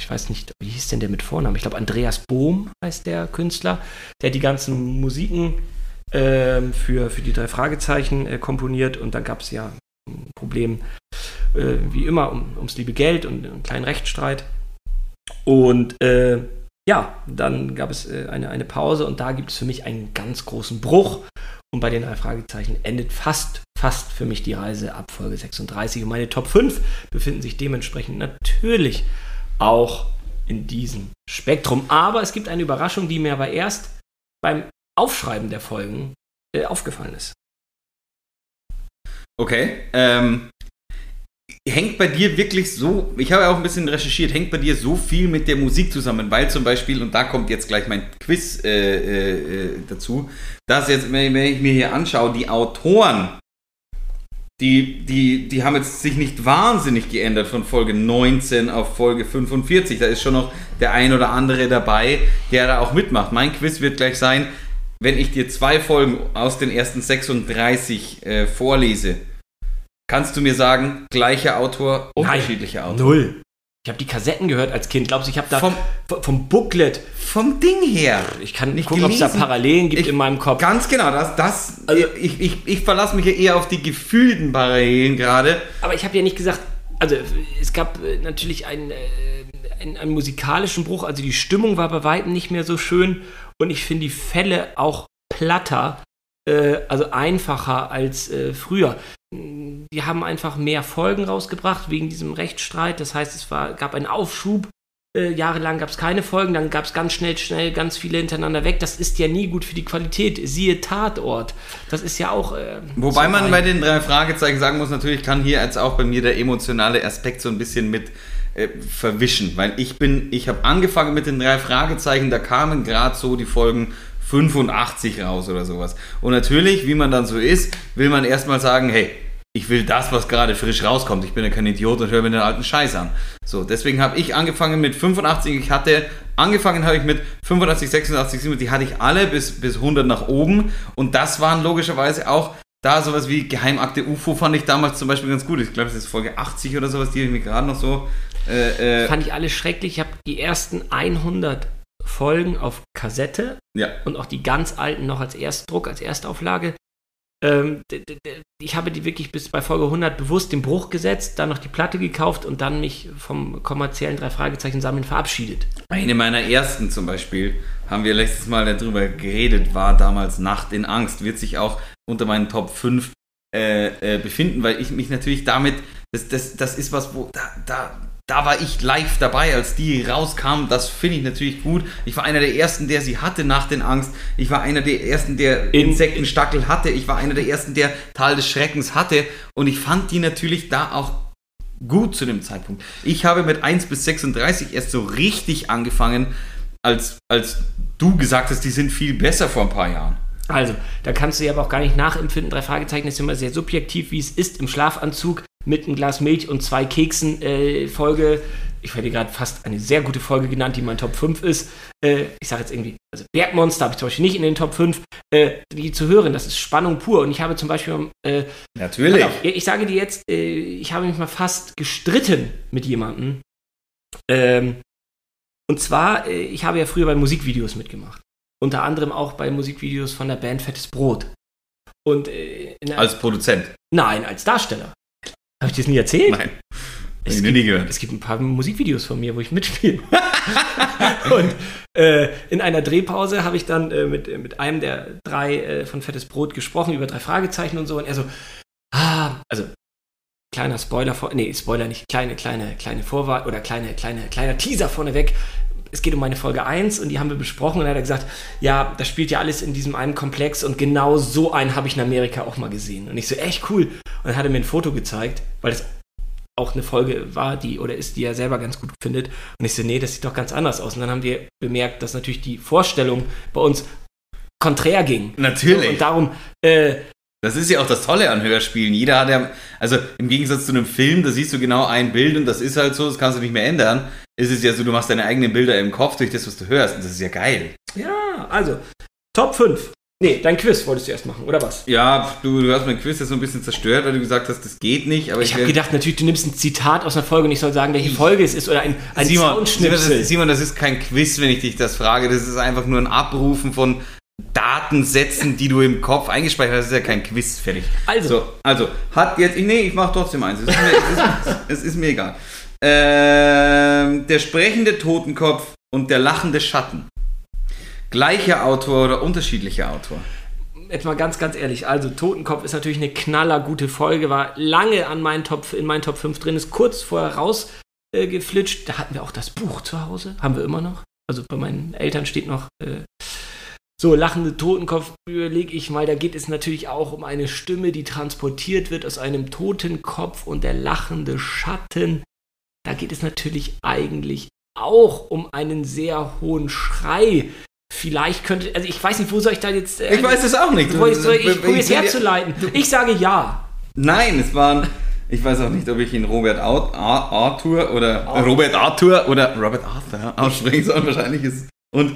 ich weiß nicht, wie hieß denn der mit Vornamen? Ich glaube, Andreas Bohm heißt der Künstler, der die ganzen Musiken äh, für, für die drei Fragezeichen äh, komponiert. Und dann gab es ja ein Problem, äh, wie immer, um, ums liebe Geld und einen kleinen Rechtsstreit. Und äh, ja, dann gab es äh, eine, eine Pause und da gibt es für mich einen ganz großen Bruch. Und bei den drei Fragezeichen endet fast, fast für mich die Reise ab Folge 36. Und meine Top 5 befinden sich dementsprechend natürlich auch in diesem Spektrum. Aber es gibt eine Überraschung, die mir aber erst beim Aufschreiben der Folgen äh, aufgefallen ist. Okay. Ähm, hängt bei dir wirklich so, ich habe auch ein bisschen recherchiert, hängt bei dir so viel mit der Musik zusammen, weil zum Beispiel, und da kommt jetzt gleich mein Quiz äh, äh, äh dazu, dass jetzt, wenn ich mir hier anschaue, die Autoren die, die, die haben jetzt sich nicht wahnsinnig geändert von Folge 19 auf Folge 45. Da ist schon noch der ein oder andere dabei, der da auch mitmacht. Mein Quiz wird gleich sein, wenn ich dir zwei Folgen aus den ersten 36 äh, vorlese. Kannst du mir sagen, gleicher Autor, unterschiedlicher Autor? Null. Ich habe die Kassetten gehört als Kind. Glaubst du, ich habe da vom, vom Booklet. Vom Ding her. Ich kann nicht gucken, ob es da Parallelen gibt ich, in meinem Kopf. Ganz genau. Das, das, also, ich, ich, ich verlasse mich ja eher auf die gefühlten Parallelen gerade. Aber ich habe ja nicht gesagt, also es gab äh, natürlich einen, äh, einen, einen musikalischen Bruch. Also die Stimmung war bei weitem nicht mehr so schön. Und ich finde die Fälle auch platter äh, also einfacher als äh, früher die haben einfach mehr Folgen rausgebracht wegen diesem Rechtsstreit. Das heißt, es war, gab einen Aufschub. Äh, jahrelang gab es keine Folgen, dann gab es ganz schnell, schnell ganz viele hintereinander weg. Das ist ja nie gut für die Qualität. Siehe Tatort. Das ist ja auch. Äh, Wobei so man bei den drei Fragezeichen sagen muss, natürlich kann hier jetzt auch bei mir der emotionale Aspekt so ein bisschen mit äh, verwischen, weil ich bin, ich habe angefangen mit den drei Fragezeichen, da kamen gerade so die Folgen 85 raus oder sowas. Und natürlich, wie man dann so ist, will man erstmal sagen, hey, ich will das, was gerade frisch rauskommt. Ich bin ja kein Idiot und höre mir den alten Scheiß an. So, deswegen habe ich angefangen mit 85. Ich hatte, angefangen habe ich mit 85, 86, 87, die hatte ich alle bis, bis 100 nach oben. Und das waren logischerweise auch da sowas wie Geheimakte UFO fand ich damals zum Beispiel ganz gut. Ich glaube, das ist Folge 80 oder sowas, die habe ich mir gerade noch so. Äh, äh, fand ich alles schrecklich. Ich habe die ersten 100 Folgen auf Kassette ja. und auch die ganz alten noch als Erstdruck, als Erstauflage. Ähm, ich habe die wirklich bis bei Folge 100 bewusst den Bruch gesetzt, dann noch die Platte gekauft und dann mich vom kommerziellen drei Fragezeichen sammeln verabschiedet. Eine meiner ersten zum Beispiel, haben wir letztes Mal darüber geredet, war damals Nacht in Angst. Wird sich auch unter meinen Top 5 äh, äh, befinden, weil ich mich natürlich damit, das, das, das ist was, wo, da, da, da war ich live dabei, als die rauskam. Das finde ich natürlich gut. Ich war einer der ersten, der sie hatte nach den Angst. Ich war einer der ersten, der in, Insektenstackel hatte. Ich war einer der ersten, der Tal des Schreckens hatte. Und ich fand die natürlich da auch gut zu dem Zeitpunkt. Ich habe mit 1 bis 36 erst so richtig angefangen, als, als du gesagt hast, die sind viel besser vor ein paar Jahren. Also, da kannst du ja aber auch gar nicht nachempfinden. Drei Fragezeichen ist immer sehr subjektiv, wie es ist im Schlafanzug mit einem Glas Milch und zwei Keksen. Äh, Folge, ich werde gerade fast eine sehr gute Folge genannt, die mein Top 5 ist. Äh, ich sage jetzt irgendwie, also Bergmonster habe ich zum Beispiel nicht in den Top 5. Äh, die zu hören, das ist Spannung pur. Und ich habe zum Beispiel. Äh, Natürlich. Auf, ich sage dir jetzt, äh, ich habe mich mal fast gestritten mit jemandem. Ähm, und zwar, äh, ich habe ja früher bei Musikvideos mitgemacht. Unter anderem auch bei Musikvideos von der Band Fettes Brot. Und, äh, als Produzent? Nein, als Darsteller. Habe ich dir das nie erzählt? Nein. Es gibt, nie gehört. es gibt ein paar Musikvideos von mir, wo ich mitspiele. und äh, in einer Drehpause habe ich dann äh, mit, mit einem der drei äh, von Fettes Brot gesprochen über drei Fragezeichen und so. Und er so, ah, also kleiner Spoiler vor, nee, Spoiler nicht, kleine, kleine, kleine Vorwahl oder kleine, kleine, kleiner Teaser vorneweg es geht um meine Folge 1 und die haben wir besprochen und dann hat er gesagt, ja, das spielt ja alles in diesem einen Komplex und genau so einen habe ich in Amerika auch mal gesehen. Und ich so, echt cool. Und dann hat er mir ein Foto gezeigt, weil das auch eine Folge war, die oder ist, die er selber ganz gut findet. Und ich so, nee, das sieht doch ganz anders aus. Und dann haben wir bemerkt, dass natürlich die Vorstellung bei uns konträr ging. Natürlich. Und darum äh, das ist ja auch das Tolle an Hörspielen. Jeder hat ja, also im Gegensatz zu einem Film, da siehst du genau ein Bild und das ist halt so, das kannst du nicht mehr ändern. Ist es ja so, du machst deine eigenen Bilder im Kopf durch das, was du hörst. Und das ist ja geil. Ja, also, Top 5. Nee, dein Quiz wolltest du erst machen, oder was? Ja, du, du hast mein Quiz jetzt so ein bisschen zerstört, weil du gesagt hast, das geht nicht. Aber ich, ich habe gedacht, natürlich, du nimmst ein Zitat aus einer Folge und ich soll sagen, welche Folge es ist oder ein, ein Simon, Simon das, ist, Simon, das ist kein Quiz, wenn ich dich das frage. Das ist einfach nur ein Abrufen von Datensätzen, die du im Kopf eingespeichert hast, ist ja kein Quiz fertig. Also, so, also hat jetzt, nee, ich mache trotzdem eins. Es ist mir, es ist, es ist mir egal. Ähm, der sprechende Totenkopf und der lachende Schatten. Gleicher Autor oder unterschiedlicher Autor? Jetzt mal ganz, ganz ehrlich. Also, Totenkopf ist natürlich eine knallergute Folge, war lange an meinen Top, in meinen Top 5 drin, ist kurz vorher rausgeflitscht. Äh, da hatten wir auch das Buch zu Hause, haben wir immer noch. Also, bei meinen Eltern steht noch äh, so, lachende Totenkopf überlege ich mal, da geht es natürlich auch um eine Stimme, die transportiert wird aus einem Totenkopf und der lachende Schatten. Da geht es natürlich eigentlich auch um einen sehr hohen Schrei. Vielleicht könnte, also ich weiß nicht, wo soll ich da jetzt. Äh, ich weiß es auch nicht. Wo ich, soll, ich probiere es herzuleiten. Ich sage ja. Nein, es waren. Ich weiß auch nicht, ob ich ihn Robert Arthur oder. Robert Arthur oder Robert Arthur aussprechen soll. Wahrscheinlich ist. Und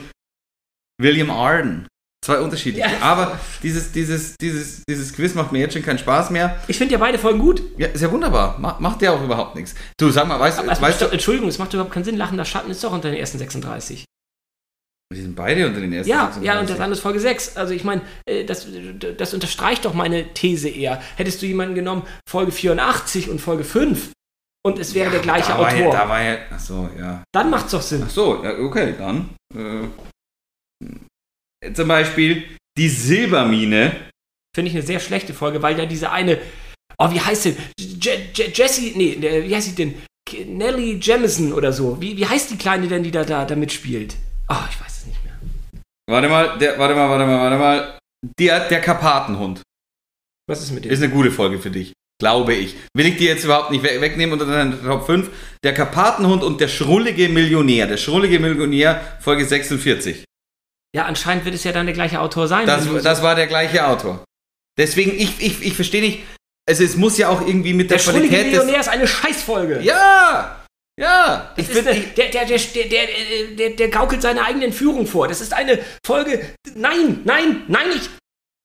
William Arden. Zwei unterschiedliche. Ja. Aber dieses, dieses, dieses, dieses Quiz macht mir jetzt schon keinen Spaß mehr. Ich finde ja beide Folgen gut. Ja, ist ja wunderbar. macht ja auch überhaupt nichts. Du, sag mal, weißt, Aber weißt du. Entschuldigung, es macht überhaupt keinen Sinn. Lachender Schatten ist doch unter den ersten 36. Die sind beide unter den ersten ja, 36. Ja, und das andere ist Folge 6. Also ich meine, äh, das, das unterstreicht doch meine These eher. Hättest du jemanden genommen, Folge 84 und Folge 5, und es wäre ja, der gleiche da Autor. Ja, da war ja, ach so, ja. Dann macht's doch Sinn. Ach so, ja, okay, dann. Äh, zum Beispiel die Silbermine. Finde ich eine sehr schlechte Folge, weil ja diese eine, oh, wie heißt denn? Jessie, nee, wie heißt sie denn? Nelly Jamison oder so. Wie, wie heißt die Kleine denn, die da, da, da mitspielt? Oh, ich weiß es nicht mehr. Warte mal, der, warte mal, warte mal, warte mal. Der, der Karpatenhund. Was ist mit dem? Ist eine gute Folge für dich. Glaube ich. Will ich die jetzt überhaupt nicht wegnehmen unter deinen Top 5? Der Karpatenhund und der schrullige Millionär. Der schrullige Millionär, Folge 46. Ja, anscheinend wird es ja dann der gleiche Autor sein. Das, das war der gleiche Autor. Deswegen, ich, ich, ich verstehe nicht. Also es muss ja auch irgendwie mit der, der Qualität. Der ist eine Scheißfolge. Ja! Ja! Ich find, eine, der, der, der, der, der, der gaukelt seine eigene Entführung vor. Das ist eine Folge... Nein, nein, nein, ich...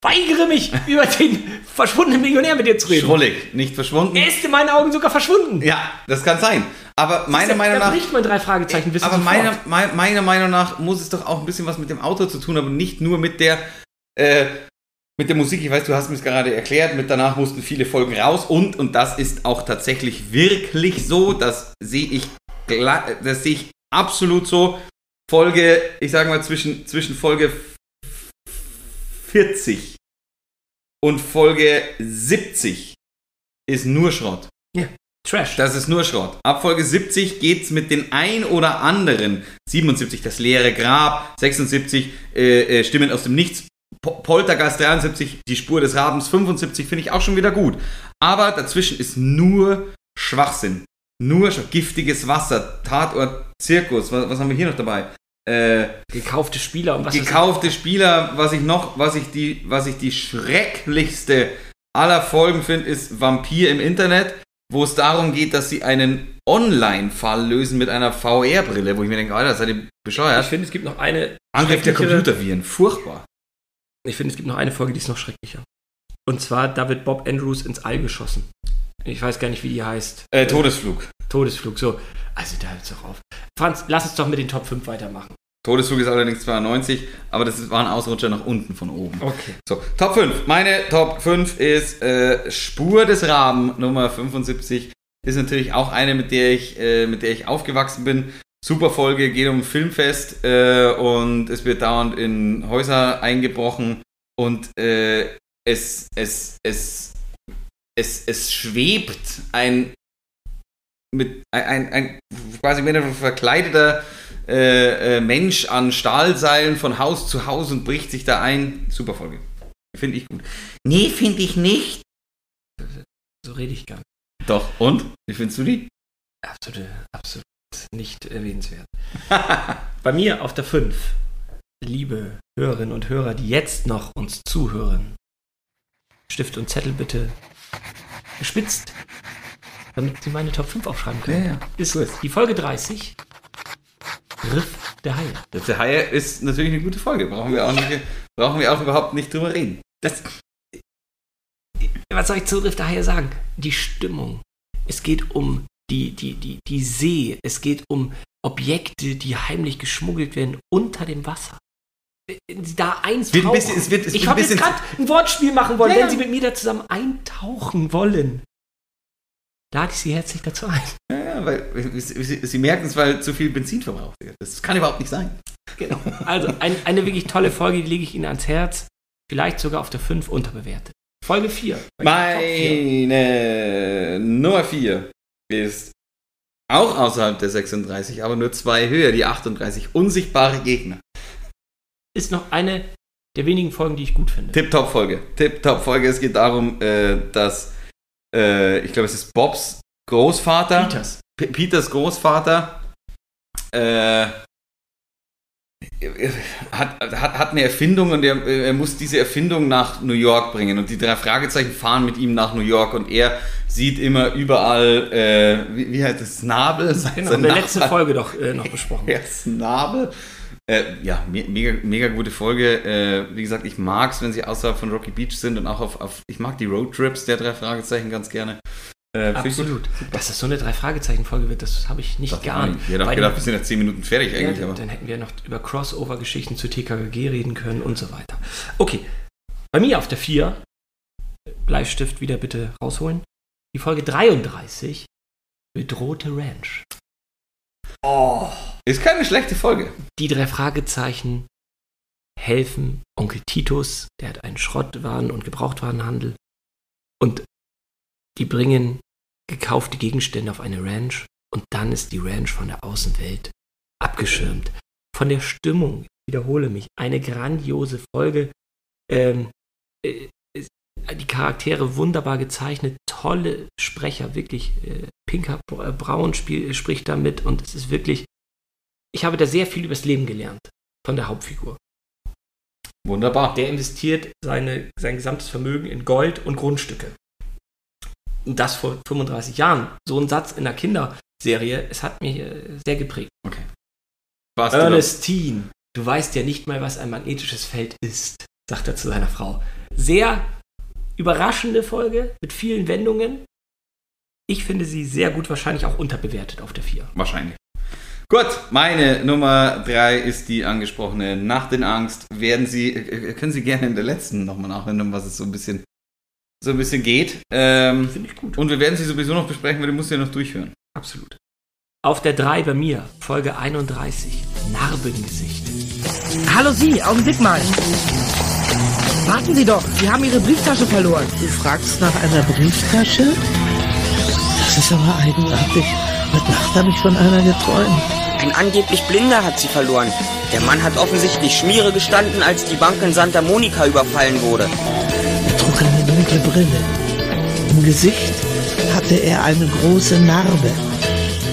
weigere mich, über den verschwundenen Millionär mit dir zu reden. Schrullig, nicht verschwunden. Er ist in meinen Augen sogar verschwunden. Ja, das kann sein. Aber meiner Meinung nach. bricht mein drei Fragezeichen wissen Aber meiner, mei- meiner Meinung nach muss es doch auch ein bisschen was mit dem Auto zu tun haben nicht nur mit der, äh, mit der Musik. Ich weiß, du hast mir es gerade erklärt, mit danach mussten viele Folgen raus und, und das ist auch tatsächlich wirklich so, das sehe ich, das sehe ich absolut so. Folge, ich sage mal zwischen, zwischen Folge 40 und Folge 70 ist nur Schrott. Trash. Das ist nur Schrott. Ab Folge 70 geht's mit den ein oder anderen. 77 das leere Grab, 76 äh, äh, Stimmen aus dem Nichts, Po- Poltergeist 73 die Spur des Rabens, 75 finde ich auch schon wieder gut. Aber dazwischen ist nur Schwachsinn. Nur sch- giftiges Wasser, Tatort, Zirkus. Was, was haben wir hier noch dabei? Äh, Gekaufte Spieler und was gekaufte Spieler, was ich noch, was ich die, was ich die schrecklichste aller Folgen finde, ist Vampir im Internet, wo es darum geht, dass sie einen Online-Fall lösen mit einer VR-Brille, wo ich mir denke, Alter, seid ihr ich. Ich bescheuert? finde, es gibt noch eine. Angriff der Computerviren, furchtbar. Ich finde, es gibt noch eine Folge, die ist noch schrecklicher. Und zwar, da wird Bob Andrews ins All geschossen. Ich weiß gar nicht, wie die heißt. Äh, Todesflug. Todesflug, so. Also da hört's doch auf. Franz, lass uns doch mit den Top 5 weitermachen. Todesflug ist allerdings 92, aber das war ein Ausrutscher nach unten von oben. Okay. So, Top 5. Meine Top 5 ist äh, Spur des Raben, Nummer 75. Ist natürlich auch eine, mit der ich, äh, mit der ich aufgewachsen bin. Super Folge, geht um ein Filmfest äh, und es wird dauernd in Häuser eingebrochen und äh, es, es, es, es, es schwebt ein mit ein, ein, quasi mehr verkleideter äh, äh, Mensch an Stahlseilen von Haus zu Haus und bricht sich da ein. Super Folge. Finde ich gut. Nee, finde ich nicht. So rede ich gar nicht. Doch, und? Wie findest du die? Absolut, absolut nicht erwähnenswert. Bei mir auf der 5, liebe Hörerinnen und Hörer, die jetzt noch uns zuhören, Stift und Zettel bitte gespitzt, damit Sie meine Top 5 aufschreiben können. Ja, ja. Ist die Folge 30, Riff der Haie. Der Haie ist natürlich eine gute Folge. Brauchen wir auch, nicht, brauchen wir auch überhaupt nicht drüber reden. Das, was soll ich zu Riff der Haie sagen? Die Stimmung. Es geht um die, die, die, die See. Es geht um Objekte, die heimlich geschmuggelt werden unter dem Wasser. Da eins wird ein bisschen- es wird- es ich habe jetzt gerade ein Wortspiel machen wollen, Ja, wenn ja. Sie mit mir da zusammen eintauchen wollen. Lade ich Sie herzlich dazu ein. Ja, weil sie, sie, merken es, weil zu viel Benzin verbraucht wird. Das kann überhaupt nicht sein. Genau. Also ein, eine wirklich tolle Folge, die lege ich Ihnen ans Herz. Vielleicht sogar auf der 5 unterbewertet. Folge 4. Meine Nummer 4 ist auch außerhalb der 36, aber nur zwei höher, die 38. Unsichtbare Gegner. ist noch eine der wenigen Folgen, die ich gut finde. Tip-Top-Folge. Tip-Top-Folge. Es geht darum, äh, dass, äh, ich glaube, es ist Bobs Großvater. Peters. P Peters Großvater. Äh, hat, hat, hat eine Erfindung und er, er muss diese Erfindung nach New York bringen. Und die drei Fragezeichen fahren mit ihm nach New York und er sieht immer überall, äh, wie, wie heißt das, Snabel? Sein, Genau, in der letzten. Folge doch äh, noch besprochen. Ja, Snabel. Äh, ja, me mega, mega gute Folge. Äh, wie gesagt, ich mag es, wenn sie außerhalb von Rocky Beach sind und auch auf, auf ich mag die Roadtrips der drei Fragezeichen ganz gerne. Äh. Absolut. Dass das so eine Drei-Fragezeichen-Folge wird, das habe ich nicht Das geahnt. Ich hätte auch gedacht, wir sind jetzt 10 Minuten fertig ja, eigentlich. dann, aber. dann hätten wir noch über Crossover-Geschichten zu TKKG reden können und so weiter. Okay, bei mir auf der 4, Bleistift wieder bitte rausholen, die Folge 33, Bedrohte Ranch. Oh, ist keine schlechte Folge. Die drei Fragezeichen helfen Onkel Titus, der hat einen Schrottwaren- und Gebrauchtwarenhandel. Und die bringen gekaufte Gegenstände auf eine Ranch und dann ist die Ranch von der Außenwelt abgeschirmt. Von der Stimmung, ich wiederhole mich, eine grandiose Folge. Ähm, äh, die Charaktere wunderbar gezeichnet, tolle Sprecher, wirklich. Äh, Pinker Bra- Braun spiel, spricht da mit und es ist wirklich. Ich habe da sehr viel übers Leben gelernt von der Hauptfigur. Wunderbar. Der investiert seine, sein gesamtes Vermögen in Gold und Grundstücke. Und das vor 35 Jahren. So ein Satz in der Kinderserie, es hat mich äh, sehr geprägt. Warst du da? Ernestine, du weißt ja nicht mal, was ein magnetisches Feld ist, sagt er zu seiner Frau. sehr überraschende Folge mit vielen Wendungen. Ich finde sie sehr gut, wahrscheinlich auch unterbewertet auf der 4. Wahrscheinlich. Gut, meine Nummer 3 ist die angesprochene Nacht in Angst. Werden Sie, äh, können Sie gerne in der letzten nochmal nachhören, um was es so ein bisschen, so ein bisschen geht. Ähm, Finde ich gut. und wir werden sie sowieso noch besprechen, weil du musst ja noch durchhören. Absolut. Auf der 3 bei mir, Folge 31, Narbengesicht. Hallo Sie, Augenblick mal. Warten Sie doch, Sie haben Ihre Brieftasche verloren. Du fragst nach einer Brieftasche? Das ist aber eigenartig. Heute Nacht habe ich von einer geträumt. Ein angeblich Blinder hat sie verloren. Der Mann hat offensichtlich Schmiere gestanden, als die Bank in Santa Monica überfallen wurde. Er trug eine dunkle Brille. Im Gesicht hatte er eine große Narbe.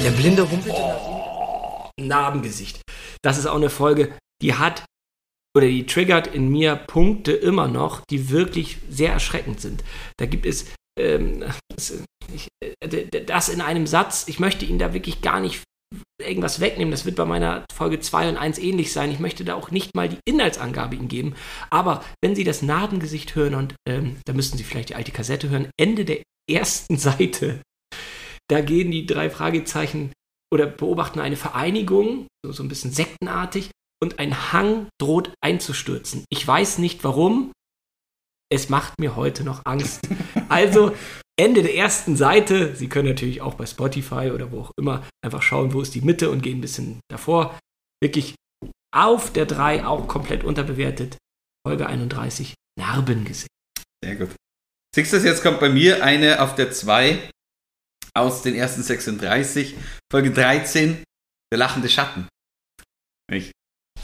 Der Blinde humpelte nach ihm. Narbengesicht. Das ist auch eine Folge, die hat oder die triggert in mir Punkte immer noch, die wirklich sehr erschreckend sind. Da gibt es ähm, das, ich, äh, das in einem Satz, ich möchte Ihnen da wirklich gar nicht irgendwas wegnehmen. Das wird bei meiner Folge 2 und 1 ähnlich sein. Ich möchte da auch nicht mal die Inhaltsangabe Ihnen geben. Aber wenn Sie das Narbengesicht hören, und ähm, da müssten Sie vielleicht die alte Kassette hören, Ende der ersten Seite, da gehen die drei Fragezeichen oder beobachten eine Vereinigung, so, so ein bisschen sektenartig, und ein Hang droht einzustürzen. Ich weiß nicht warum. Es macht mir heute noch Angst. Also, Ende der ersten Seite. Sie können natürlich auch bei Spotify oder wo auch immer einfach schauen, wo ist die Mitte und gehen ein bisschen davor. Wirklich auf der 3 auch komplett unterbewertet. Folge 31, Narbengesicht. Sehr gut. Siehst du, jetzt kommt bei mir eine auf der 2 aus den ersten 36, Folge 13, Der lachende Schatten. Ich,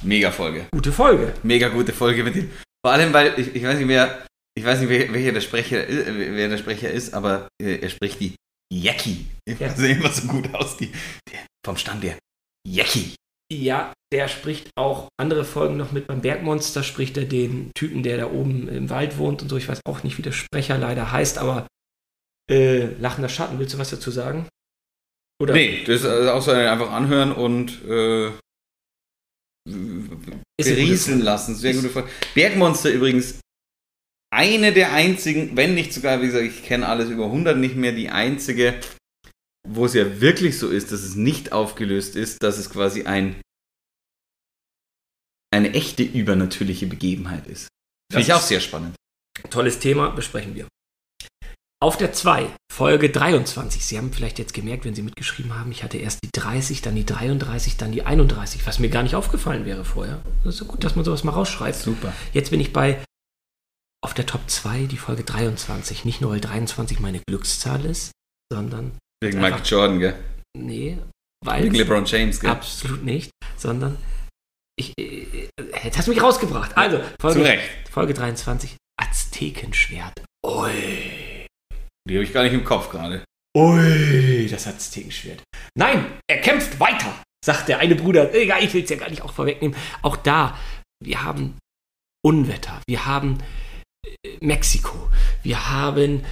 mega Folge. Gute Folge. Mega gute Folge mit dem. Vor allem, weil ich, ich weiß nicht, wer, ich weiß nicht, wer, welcher der Sprecher, äh, wer der Sprecher ist, aber äh, er spricht die Jackie. Ja. Ja. Sehen immer so gut aus, die, der, vom Stand der Jackie. Ja, der spricht auch andere Folgen noch mit. Beim Bergmonster spricht er den Typen, der da oben im Wald wohnt und so. Ich weiß auch nicht, wie der Sprecher leider heißt, aber äh, Lachender Schatten, willst du was dazu sagen? Oder Nee, das ist also auch so einfach anhören und äh, berieseln lassen. Sehr Ist- gute Folge. Bergmonster übrigens eine der einzigen, wenn nicht sogar, wie gesagt, ich kenne alles über 100 nicht mehr, die einzige, wo es ja wirklich so ist, dass es nicht aufgelöst ist, dass es quasi ein eine echte übernatürliche Begebenheit ist. Finde ich auch sehr spannend. Tolles Thema, besprechen wir. Auf der 2, Folge 23. Sie haben vielleicht jetzt gemerkt, wenn Sie mitgeschrieben haben, ich hatte erst die 30, dann die 33, dann die 31, was mir gar nicht aufgefallen wäre vorher. Das ist so gut, dass man sowas mal rausschreibt. Super. Jetzt bin ich bei auf der Top 2, die Folge 23. Nicht nur, weil 23 meine Glückszahl ist, sondern, Wegen Michael Jordan, gell? nee, weil. Wegen LeBron James, gell? Absolut nicht, sondern ich, äh, jetzt hast du mich rausgebracht. Also, Folge, Recht. Folge 23, Aztekenschwert. Ui. Die habe ich gar nicht im Kopf gerade. Ui, das Aztekenschwert. Nein, er kämpft weiter, sagt der eine Bruder. Egal, ich will es ja gar nicht auch vorwegnehmen. Auch da, wir haben Unwetter, wir haben äh, Mexiko, wir haben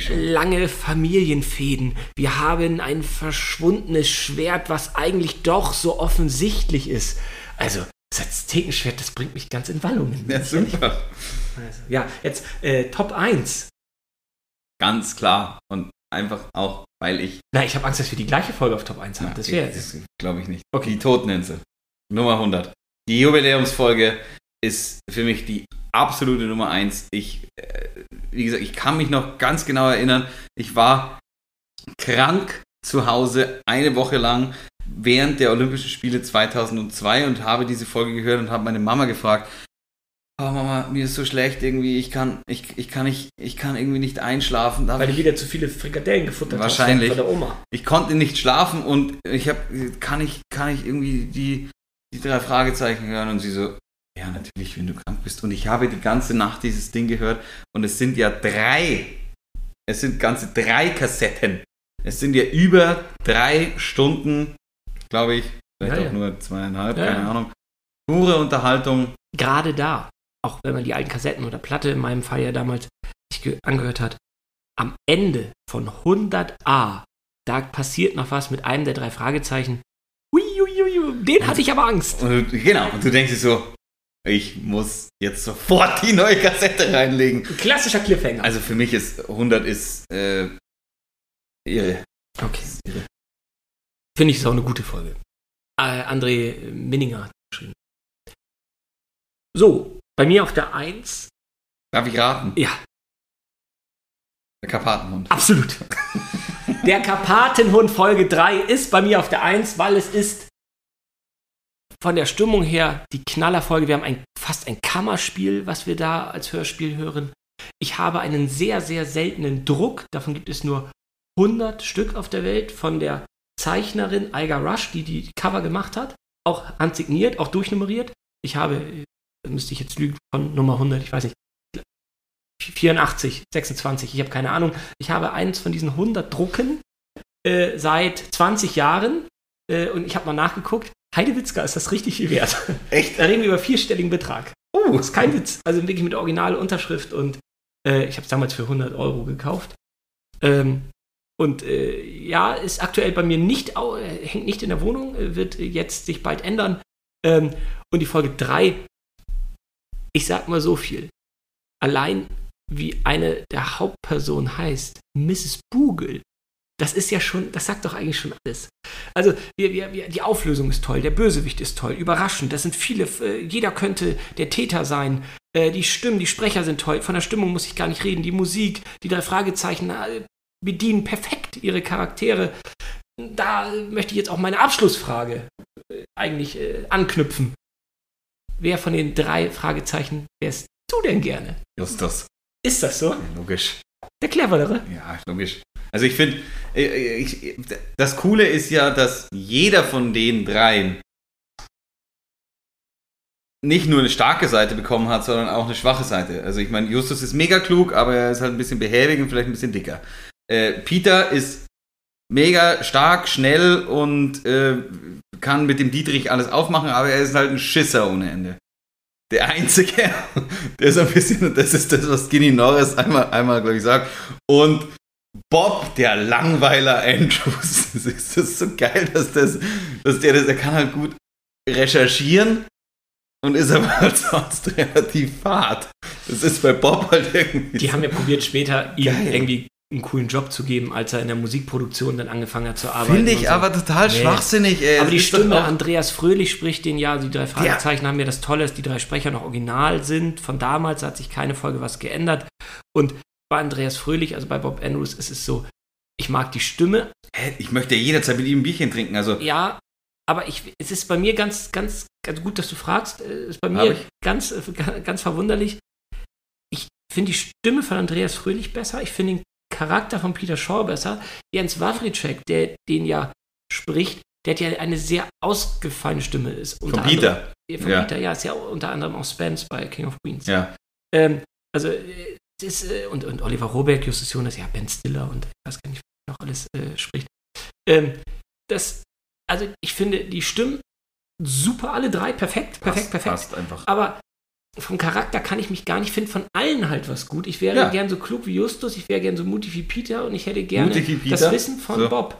schon. lange Familienfäden, wir haben ein verschwundenes Schwert, was eigentlich doch so offensichtlich ist. Also, das Aztekenschwert, das bringt mich ganz in Wallungen. Ja, super. Also, ja, jetzt äh, Top 1. Ganz klar. Und einfach auch, weil ich. Na, ich habe Angst, dass wir die gleiche Folge auf Top 1 haben. das wäre das glaube ich nicht. Okay. Die Toteninsel. Nummer 100. Die Jubiläumsfolge ist für mich die absolute Nummer 1. Ich, äh, wie gesagt, ich kann mich noch ganz genau erinnern. Ich war krank zu Hause eine Woche lang während der Olympischen Spiele 2002 und habe diese Folge gehört und habe meine Mama gefragt, oh Mama, mir ist so schlecht irgendwie, ich kann, ich, ich kann nicht, ich kann irgendwie nicht einschlafen. Darf Weil du ich, wieder zu viele Frikadellen gefuttert Wahrscheinlich. hast von der Oma. ich konnte nicht schlafen und ich habe, kann ich, kann ich irgendwie die, die drei Fragezeichen hören und sie so, ja natürlich, wenn du krank bist. Und ich habe die ganze Nacht dieses Ding gehört und es sind ja drei, es sind ganze drei Kassetten. Es sind ja über drei Stunden, glaube ich, vielleicht Ja, auch ja. nur zweieinhalb, Ja, keine. Ahnung. Pure Unterhaltung. Gerade da, auch wenn man die alten Kassetten oder Platte in meinem Fall ja damals sich ge- angehört hat, am Ende von 100a, da passiert noch was mit einem der drei Fragezeichen. Ui, ui, ui, den hatte ich aber Angst. Und genau, und du denkst dir so, Ich muss jetzt sofort die neue Kassette reinlegen. Ein klassischer Cliffhanger. Also für mich ist 100 ist äh, irre. okay. Finde ich, ist auch eine gute Folge. Äh, André Minninger hat geschrieben. So, bei mir auf der 1. Darf ich raten? Ja, Der Karpatenhund. absolut. Der Karpatenhund Folge 3 ist bei mir auf der 1, weil es ist von der Stimmung her die Knallerfolge. Wir haben ein, fast ein Kammerspiel, was wir da als Hörspiel hören. Ich habe einen sehr, sehr seltenen Druck. Davon gibt es nur 100 Stück auf der Welt von der Zeichnerin Aiga Rush, die die Cover gemacht hat. Auch handsigniert, auch durchnummeriert. Ich habe, äh, müsste ich jetzt lügen, von Nummer 100, ich weiß nicht, 84, 26, ich habe keine Ahnung. Ich habe eins von diesen 100 Drucken äh, seit 20 Jahren äh, und ich habe mal nachgeguckt. Heidewitzka ist das richtig viel wert. Echt? Da reden wir über vierstelligen Betrag. Oh, ist kein Witz. Also wirklich mit originale Unterschrift und äh, ich habe es damals für 100 Euro gekauft. Ähm, und äh, ja, ist aktuell bei mir nicht, äh, hängt nicht in der Wohnung, äh, wird jetzt sich bald ändern. Ähm, und die Folge 3, ich sag mal so viel. Allein wie eine der Hauptpersonen heißt, Mrs. Bugel. Das ist ja schon, das sagt doch eigentlich schon alles. Also, wir, wir, wir, die Auflösung ist toll, der Bösewicht ist toll, überraschend. Das sind viele, äh, jeder könnte der Täter sein. Äh, die Stimmen, die Sprecher sind toll. Von der Stimmung muss ich gar nicht reden. Die Musik, die drei Fragezeichen äh, bedienen perfekt ihre Charaktere. Da möchte ich jetzt auch meine Abschlussfrage eigentlich anknüpfen. Wer von den drei Fragezeichen wärst du denn gerne? Justus. Ist das so? Logisch. Der cleverere? Ja, logisch. Also ich finde, ich, das Coole ist ja, dass jeder von den dreien nicht nur eine starke Seite bekommen hat, sondern auch eine schwache Seite. Also ich meine, Justus ist mega klug, aber er ist halt ein bisschen behäbig und vielleicht ein bisschen dicker. Äh, Peter ist mega stark, schnell und äh, kann mit dem Dietrich alles aufmachen, aber er ist halt ein Schisser ohne Ende. Der Einzige, der ist ein bisschen, das ist das, was Skinny Norris einmal, einmal glaube ich, sagt. Und Bob, der Langweiler Andrews. Das ist, das ist so geil, dass, das, dass der das, er kann halt gut recherchieren und ist aber halt sonst relativ fad. Das ist bei Bob halt irgendwie. Die haben ja probiert, später ihm Geil. irgendwie einen coolen Job zu geben, als er in der Musikproduktion dann angefangen hat zu arbeiten. Finde ich so. aber total Nee. schwachsinnig, ey. Aber die Stimme, Andreas Fröhlich spricht den ja, die drei Fragezeichen haben ja das Tolle, dass die drei Sprecher noch original sind. Von damals hat sich keine Folge was geändert. Und bei Andreas Fröhlich, also bei Bob Andrews, ist es so, ich mag die Stimme, Hä, Ich möchte ja jederzeit mit ihm ein Bierchen trinken. Also, ja, aber ich, es ist bei mir ganz, ganz, ganz gut, dass du fragst. Es ist bei mir ganz, ganz verwunderlich. Ich finde die Stimme von Andreas Fröhlich besser. Ich finde den Charakter von Peter Shaw besser. Jens Wawritschek, der den ja spricht, der hat ja eine sehr ausgefallene Stimme. Ist von Peter. Anderem, von Ja. Peter, ja, ist ja unter anderem auch Spence bei King of Queens. Ja. Ähm, also, äh, ist, äh, und, und Oliver Rohrbeck, Justus Jonas, ja, Ben Stiller und ich weiß gar nicht, wer noch alles äh, spricht. Ähm, das, also, ich finde die Stimmen super, alle drei, perfekt, perfekt, Passt, perfekt. Passt einfach. Aber vom Charakter kann ich mich gar nicht finden, von allen halt was gut. Ich wäre Ja. gern so klug wie Justus, ich wäre gern so mutig wie Peter und ich hätte gerne das Wissen von So. Bob.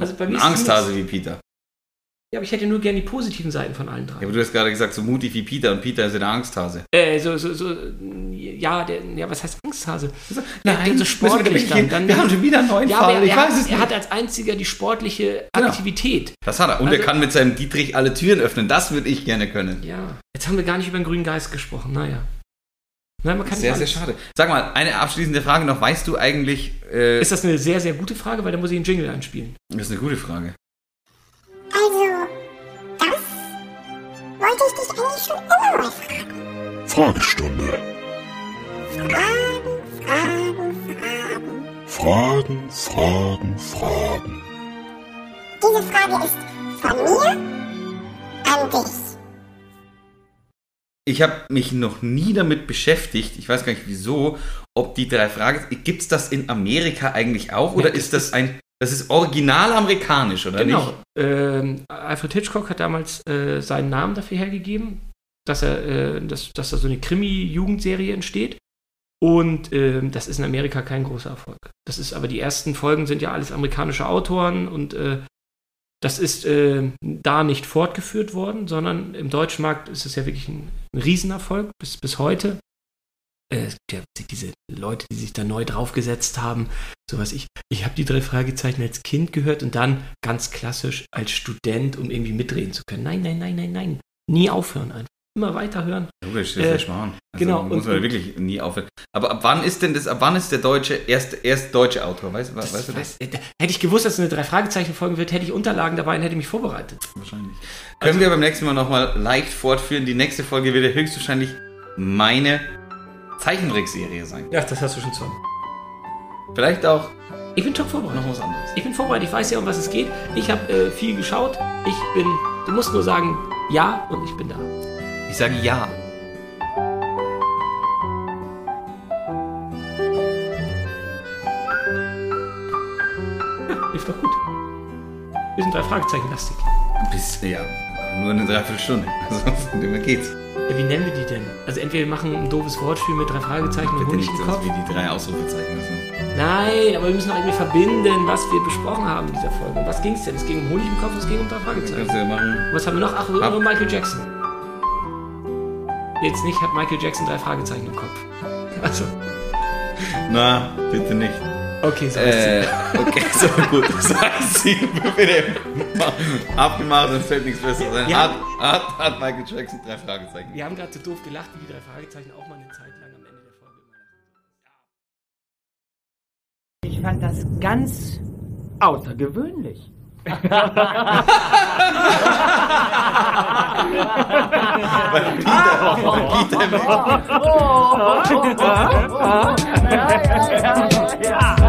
Also bei mir Ein Angsthase wie Peter. Ja, aber ich hätte nur gern die positiven Seiten von allen drei. Ja, aber du hast gerade gesagt, so mutig wie Peter und Peter ist der Angsthase. Äh, so, so, so, ja, der, ja, was heißt Angsthase? Nein, der so wir sportlich wieder dann, dann Wir haben schon wieder einen neuen ja, Fall. er, Ich er, weiß es er nicht. hat als einziger die sportliche Genau. Aktivität. Das hat er. Und Also- er kann mit seinem Dietrich alle Türen öffnen. Das würde ich gerne können. Ja. Jetzt haben wir gar nicht über den grünen Geist gesprochen. Naja. Nein, man kann Sehr, sehr schade. Sag mal, eine abschließende Frage noch. Weißt du eigentlich, äh, Ist das eine sehr, sehr gute Frage, weil da muss ich einen Jingle einspielen. das ist eine gute Frage. Wollte ich dich eigentlich schon immer mal fragen. Fragestunde. Fragen, Fragen, Fragen. Fragen, Fragen, Fragen. Diese Frage ist von mir an dich. Ich habe mich noch nie damit beschäftigt, ich weiß gar nicht wieso, ob die drei Fragen. Gibt es das in Amerika eigentlich auch? Oder Ja, ist das das ein. Das ist original amerikanisch, oder Genau. nicht? Ähm, Alfred Hitchcock hat damals äh, seinen Namen dafür hergegeben, dass er, äh, dass, dass da so eine Krimi-Jugendserie entsteht. Und ähm, das ist in Amerika kein großer Erfolg. Das ist aber die ersten Folgen sind ja alles amerikanische Autoren und äh, Das ist äh, da nicht fortgeführt worden, sondern im deutschen Markt ist es ja wirklich ein, ein Riesenerfolg bis, bis heute. Äh, ja diese Leute, die sich da neu draufgesetzt haben, sowas. Ich, ich habe die drei Fragezeichen als Kind gehört und dann ganz klassisch als Student, um irgendwie mitreden zu können. Nein, nein, nein, nein, nein. Nie aufhören einfach. Immer weiterhören. Logisch, das ist Äh, der Schmarrn. Also genau, Muss man und- wirklich nie aufhören. Aber ab wann ist denn das, ab wann ist der deutsche, erst, erst deutsche Autor? Weißt, weißt du das? weiß- äh, hätte ich gewusst, dass es eine drei Fragezeichen folgen wird, hätte ich Unterlagen dabei und hätte mich vorbereitet. Wahrscheinlich. Können wir beim nächsten Mal nochmal leicht fortführen. Die nächste Folge wird ja höchstwahrscheinlich meine Zeichentrickserie sein. Ja, das hast du schon zu. Vielleicht auch Ich bin top vorbereitet. noch was anderes. Ich bin vorbereitet, ich weiß ja, um was es geht. Ich habe äh, viel geschaut. Ich bin, du musst nur sagen, ja und ich bin da. Ich sage ja. Lief doch gut. Wir sind drei Fragezeichen lastig. Bis, ja, nur eine Dreiviertelstunde. Also dem geht's. Ja, wie nennen wir die denn? Also entweder wir machen ein doofes Wortspiel mit drei Fragezeichen und Honig nicht im Kopf. wie die drei Ausrufezeichen. Also. Nein, aber wir müssen doch irgendwie verbinden, was wir besprochen haben in dieser Folge. Um Was ging es denn? Es ging um Honig im Kopf und es ging um drei Fragezeichen. kannst du ja machen. Was haben wir noch? Ach, haben Michael Jackson. Jetzt nicht, hat Michael Jackson drei Fragezeichen im Kopf. Also, Na, bitte nicht. Okay, so Äh, okay, so gut. Das heißt, sie abgemacht und fällt nichts Besseres ein. Hat, hat, hat Michael Jackson drei Fragezeichen. Wir haben gerade so doof gelacht, wie die drei Fragezeichen auch mal eine Zeit lang am Ende der Folge Ich fand das ganz außergewöhnlich. Weil Peter, weil Peter ja, ja, ja, ja.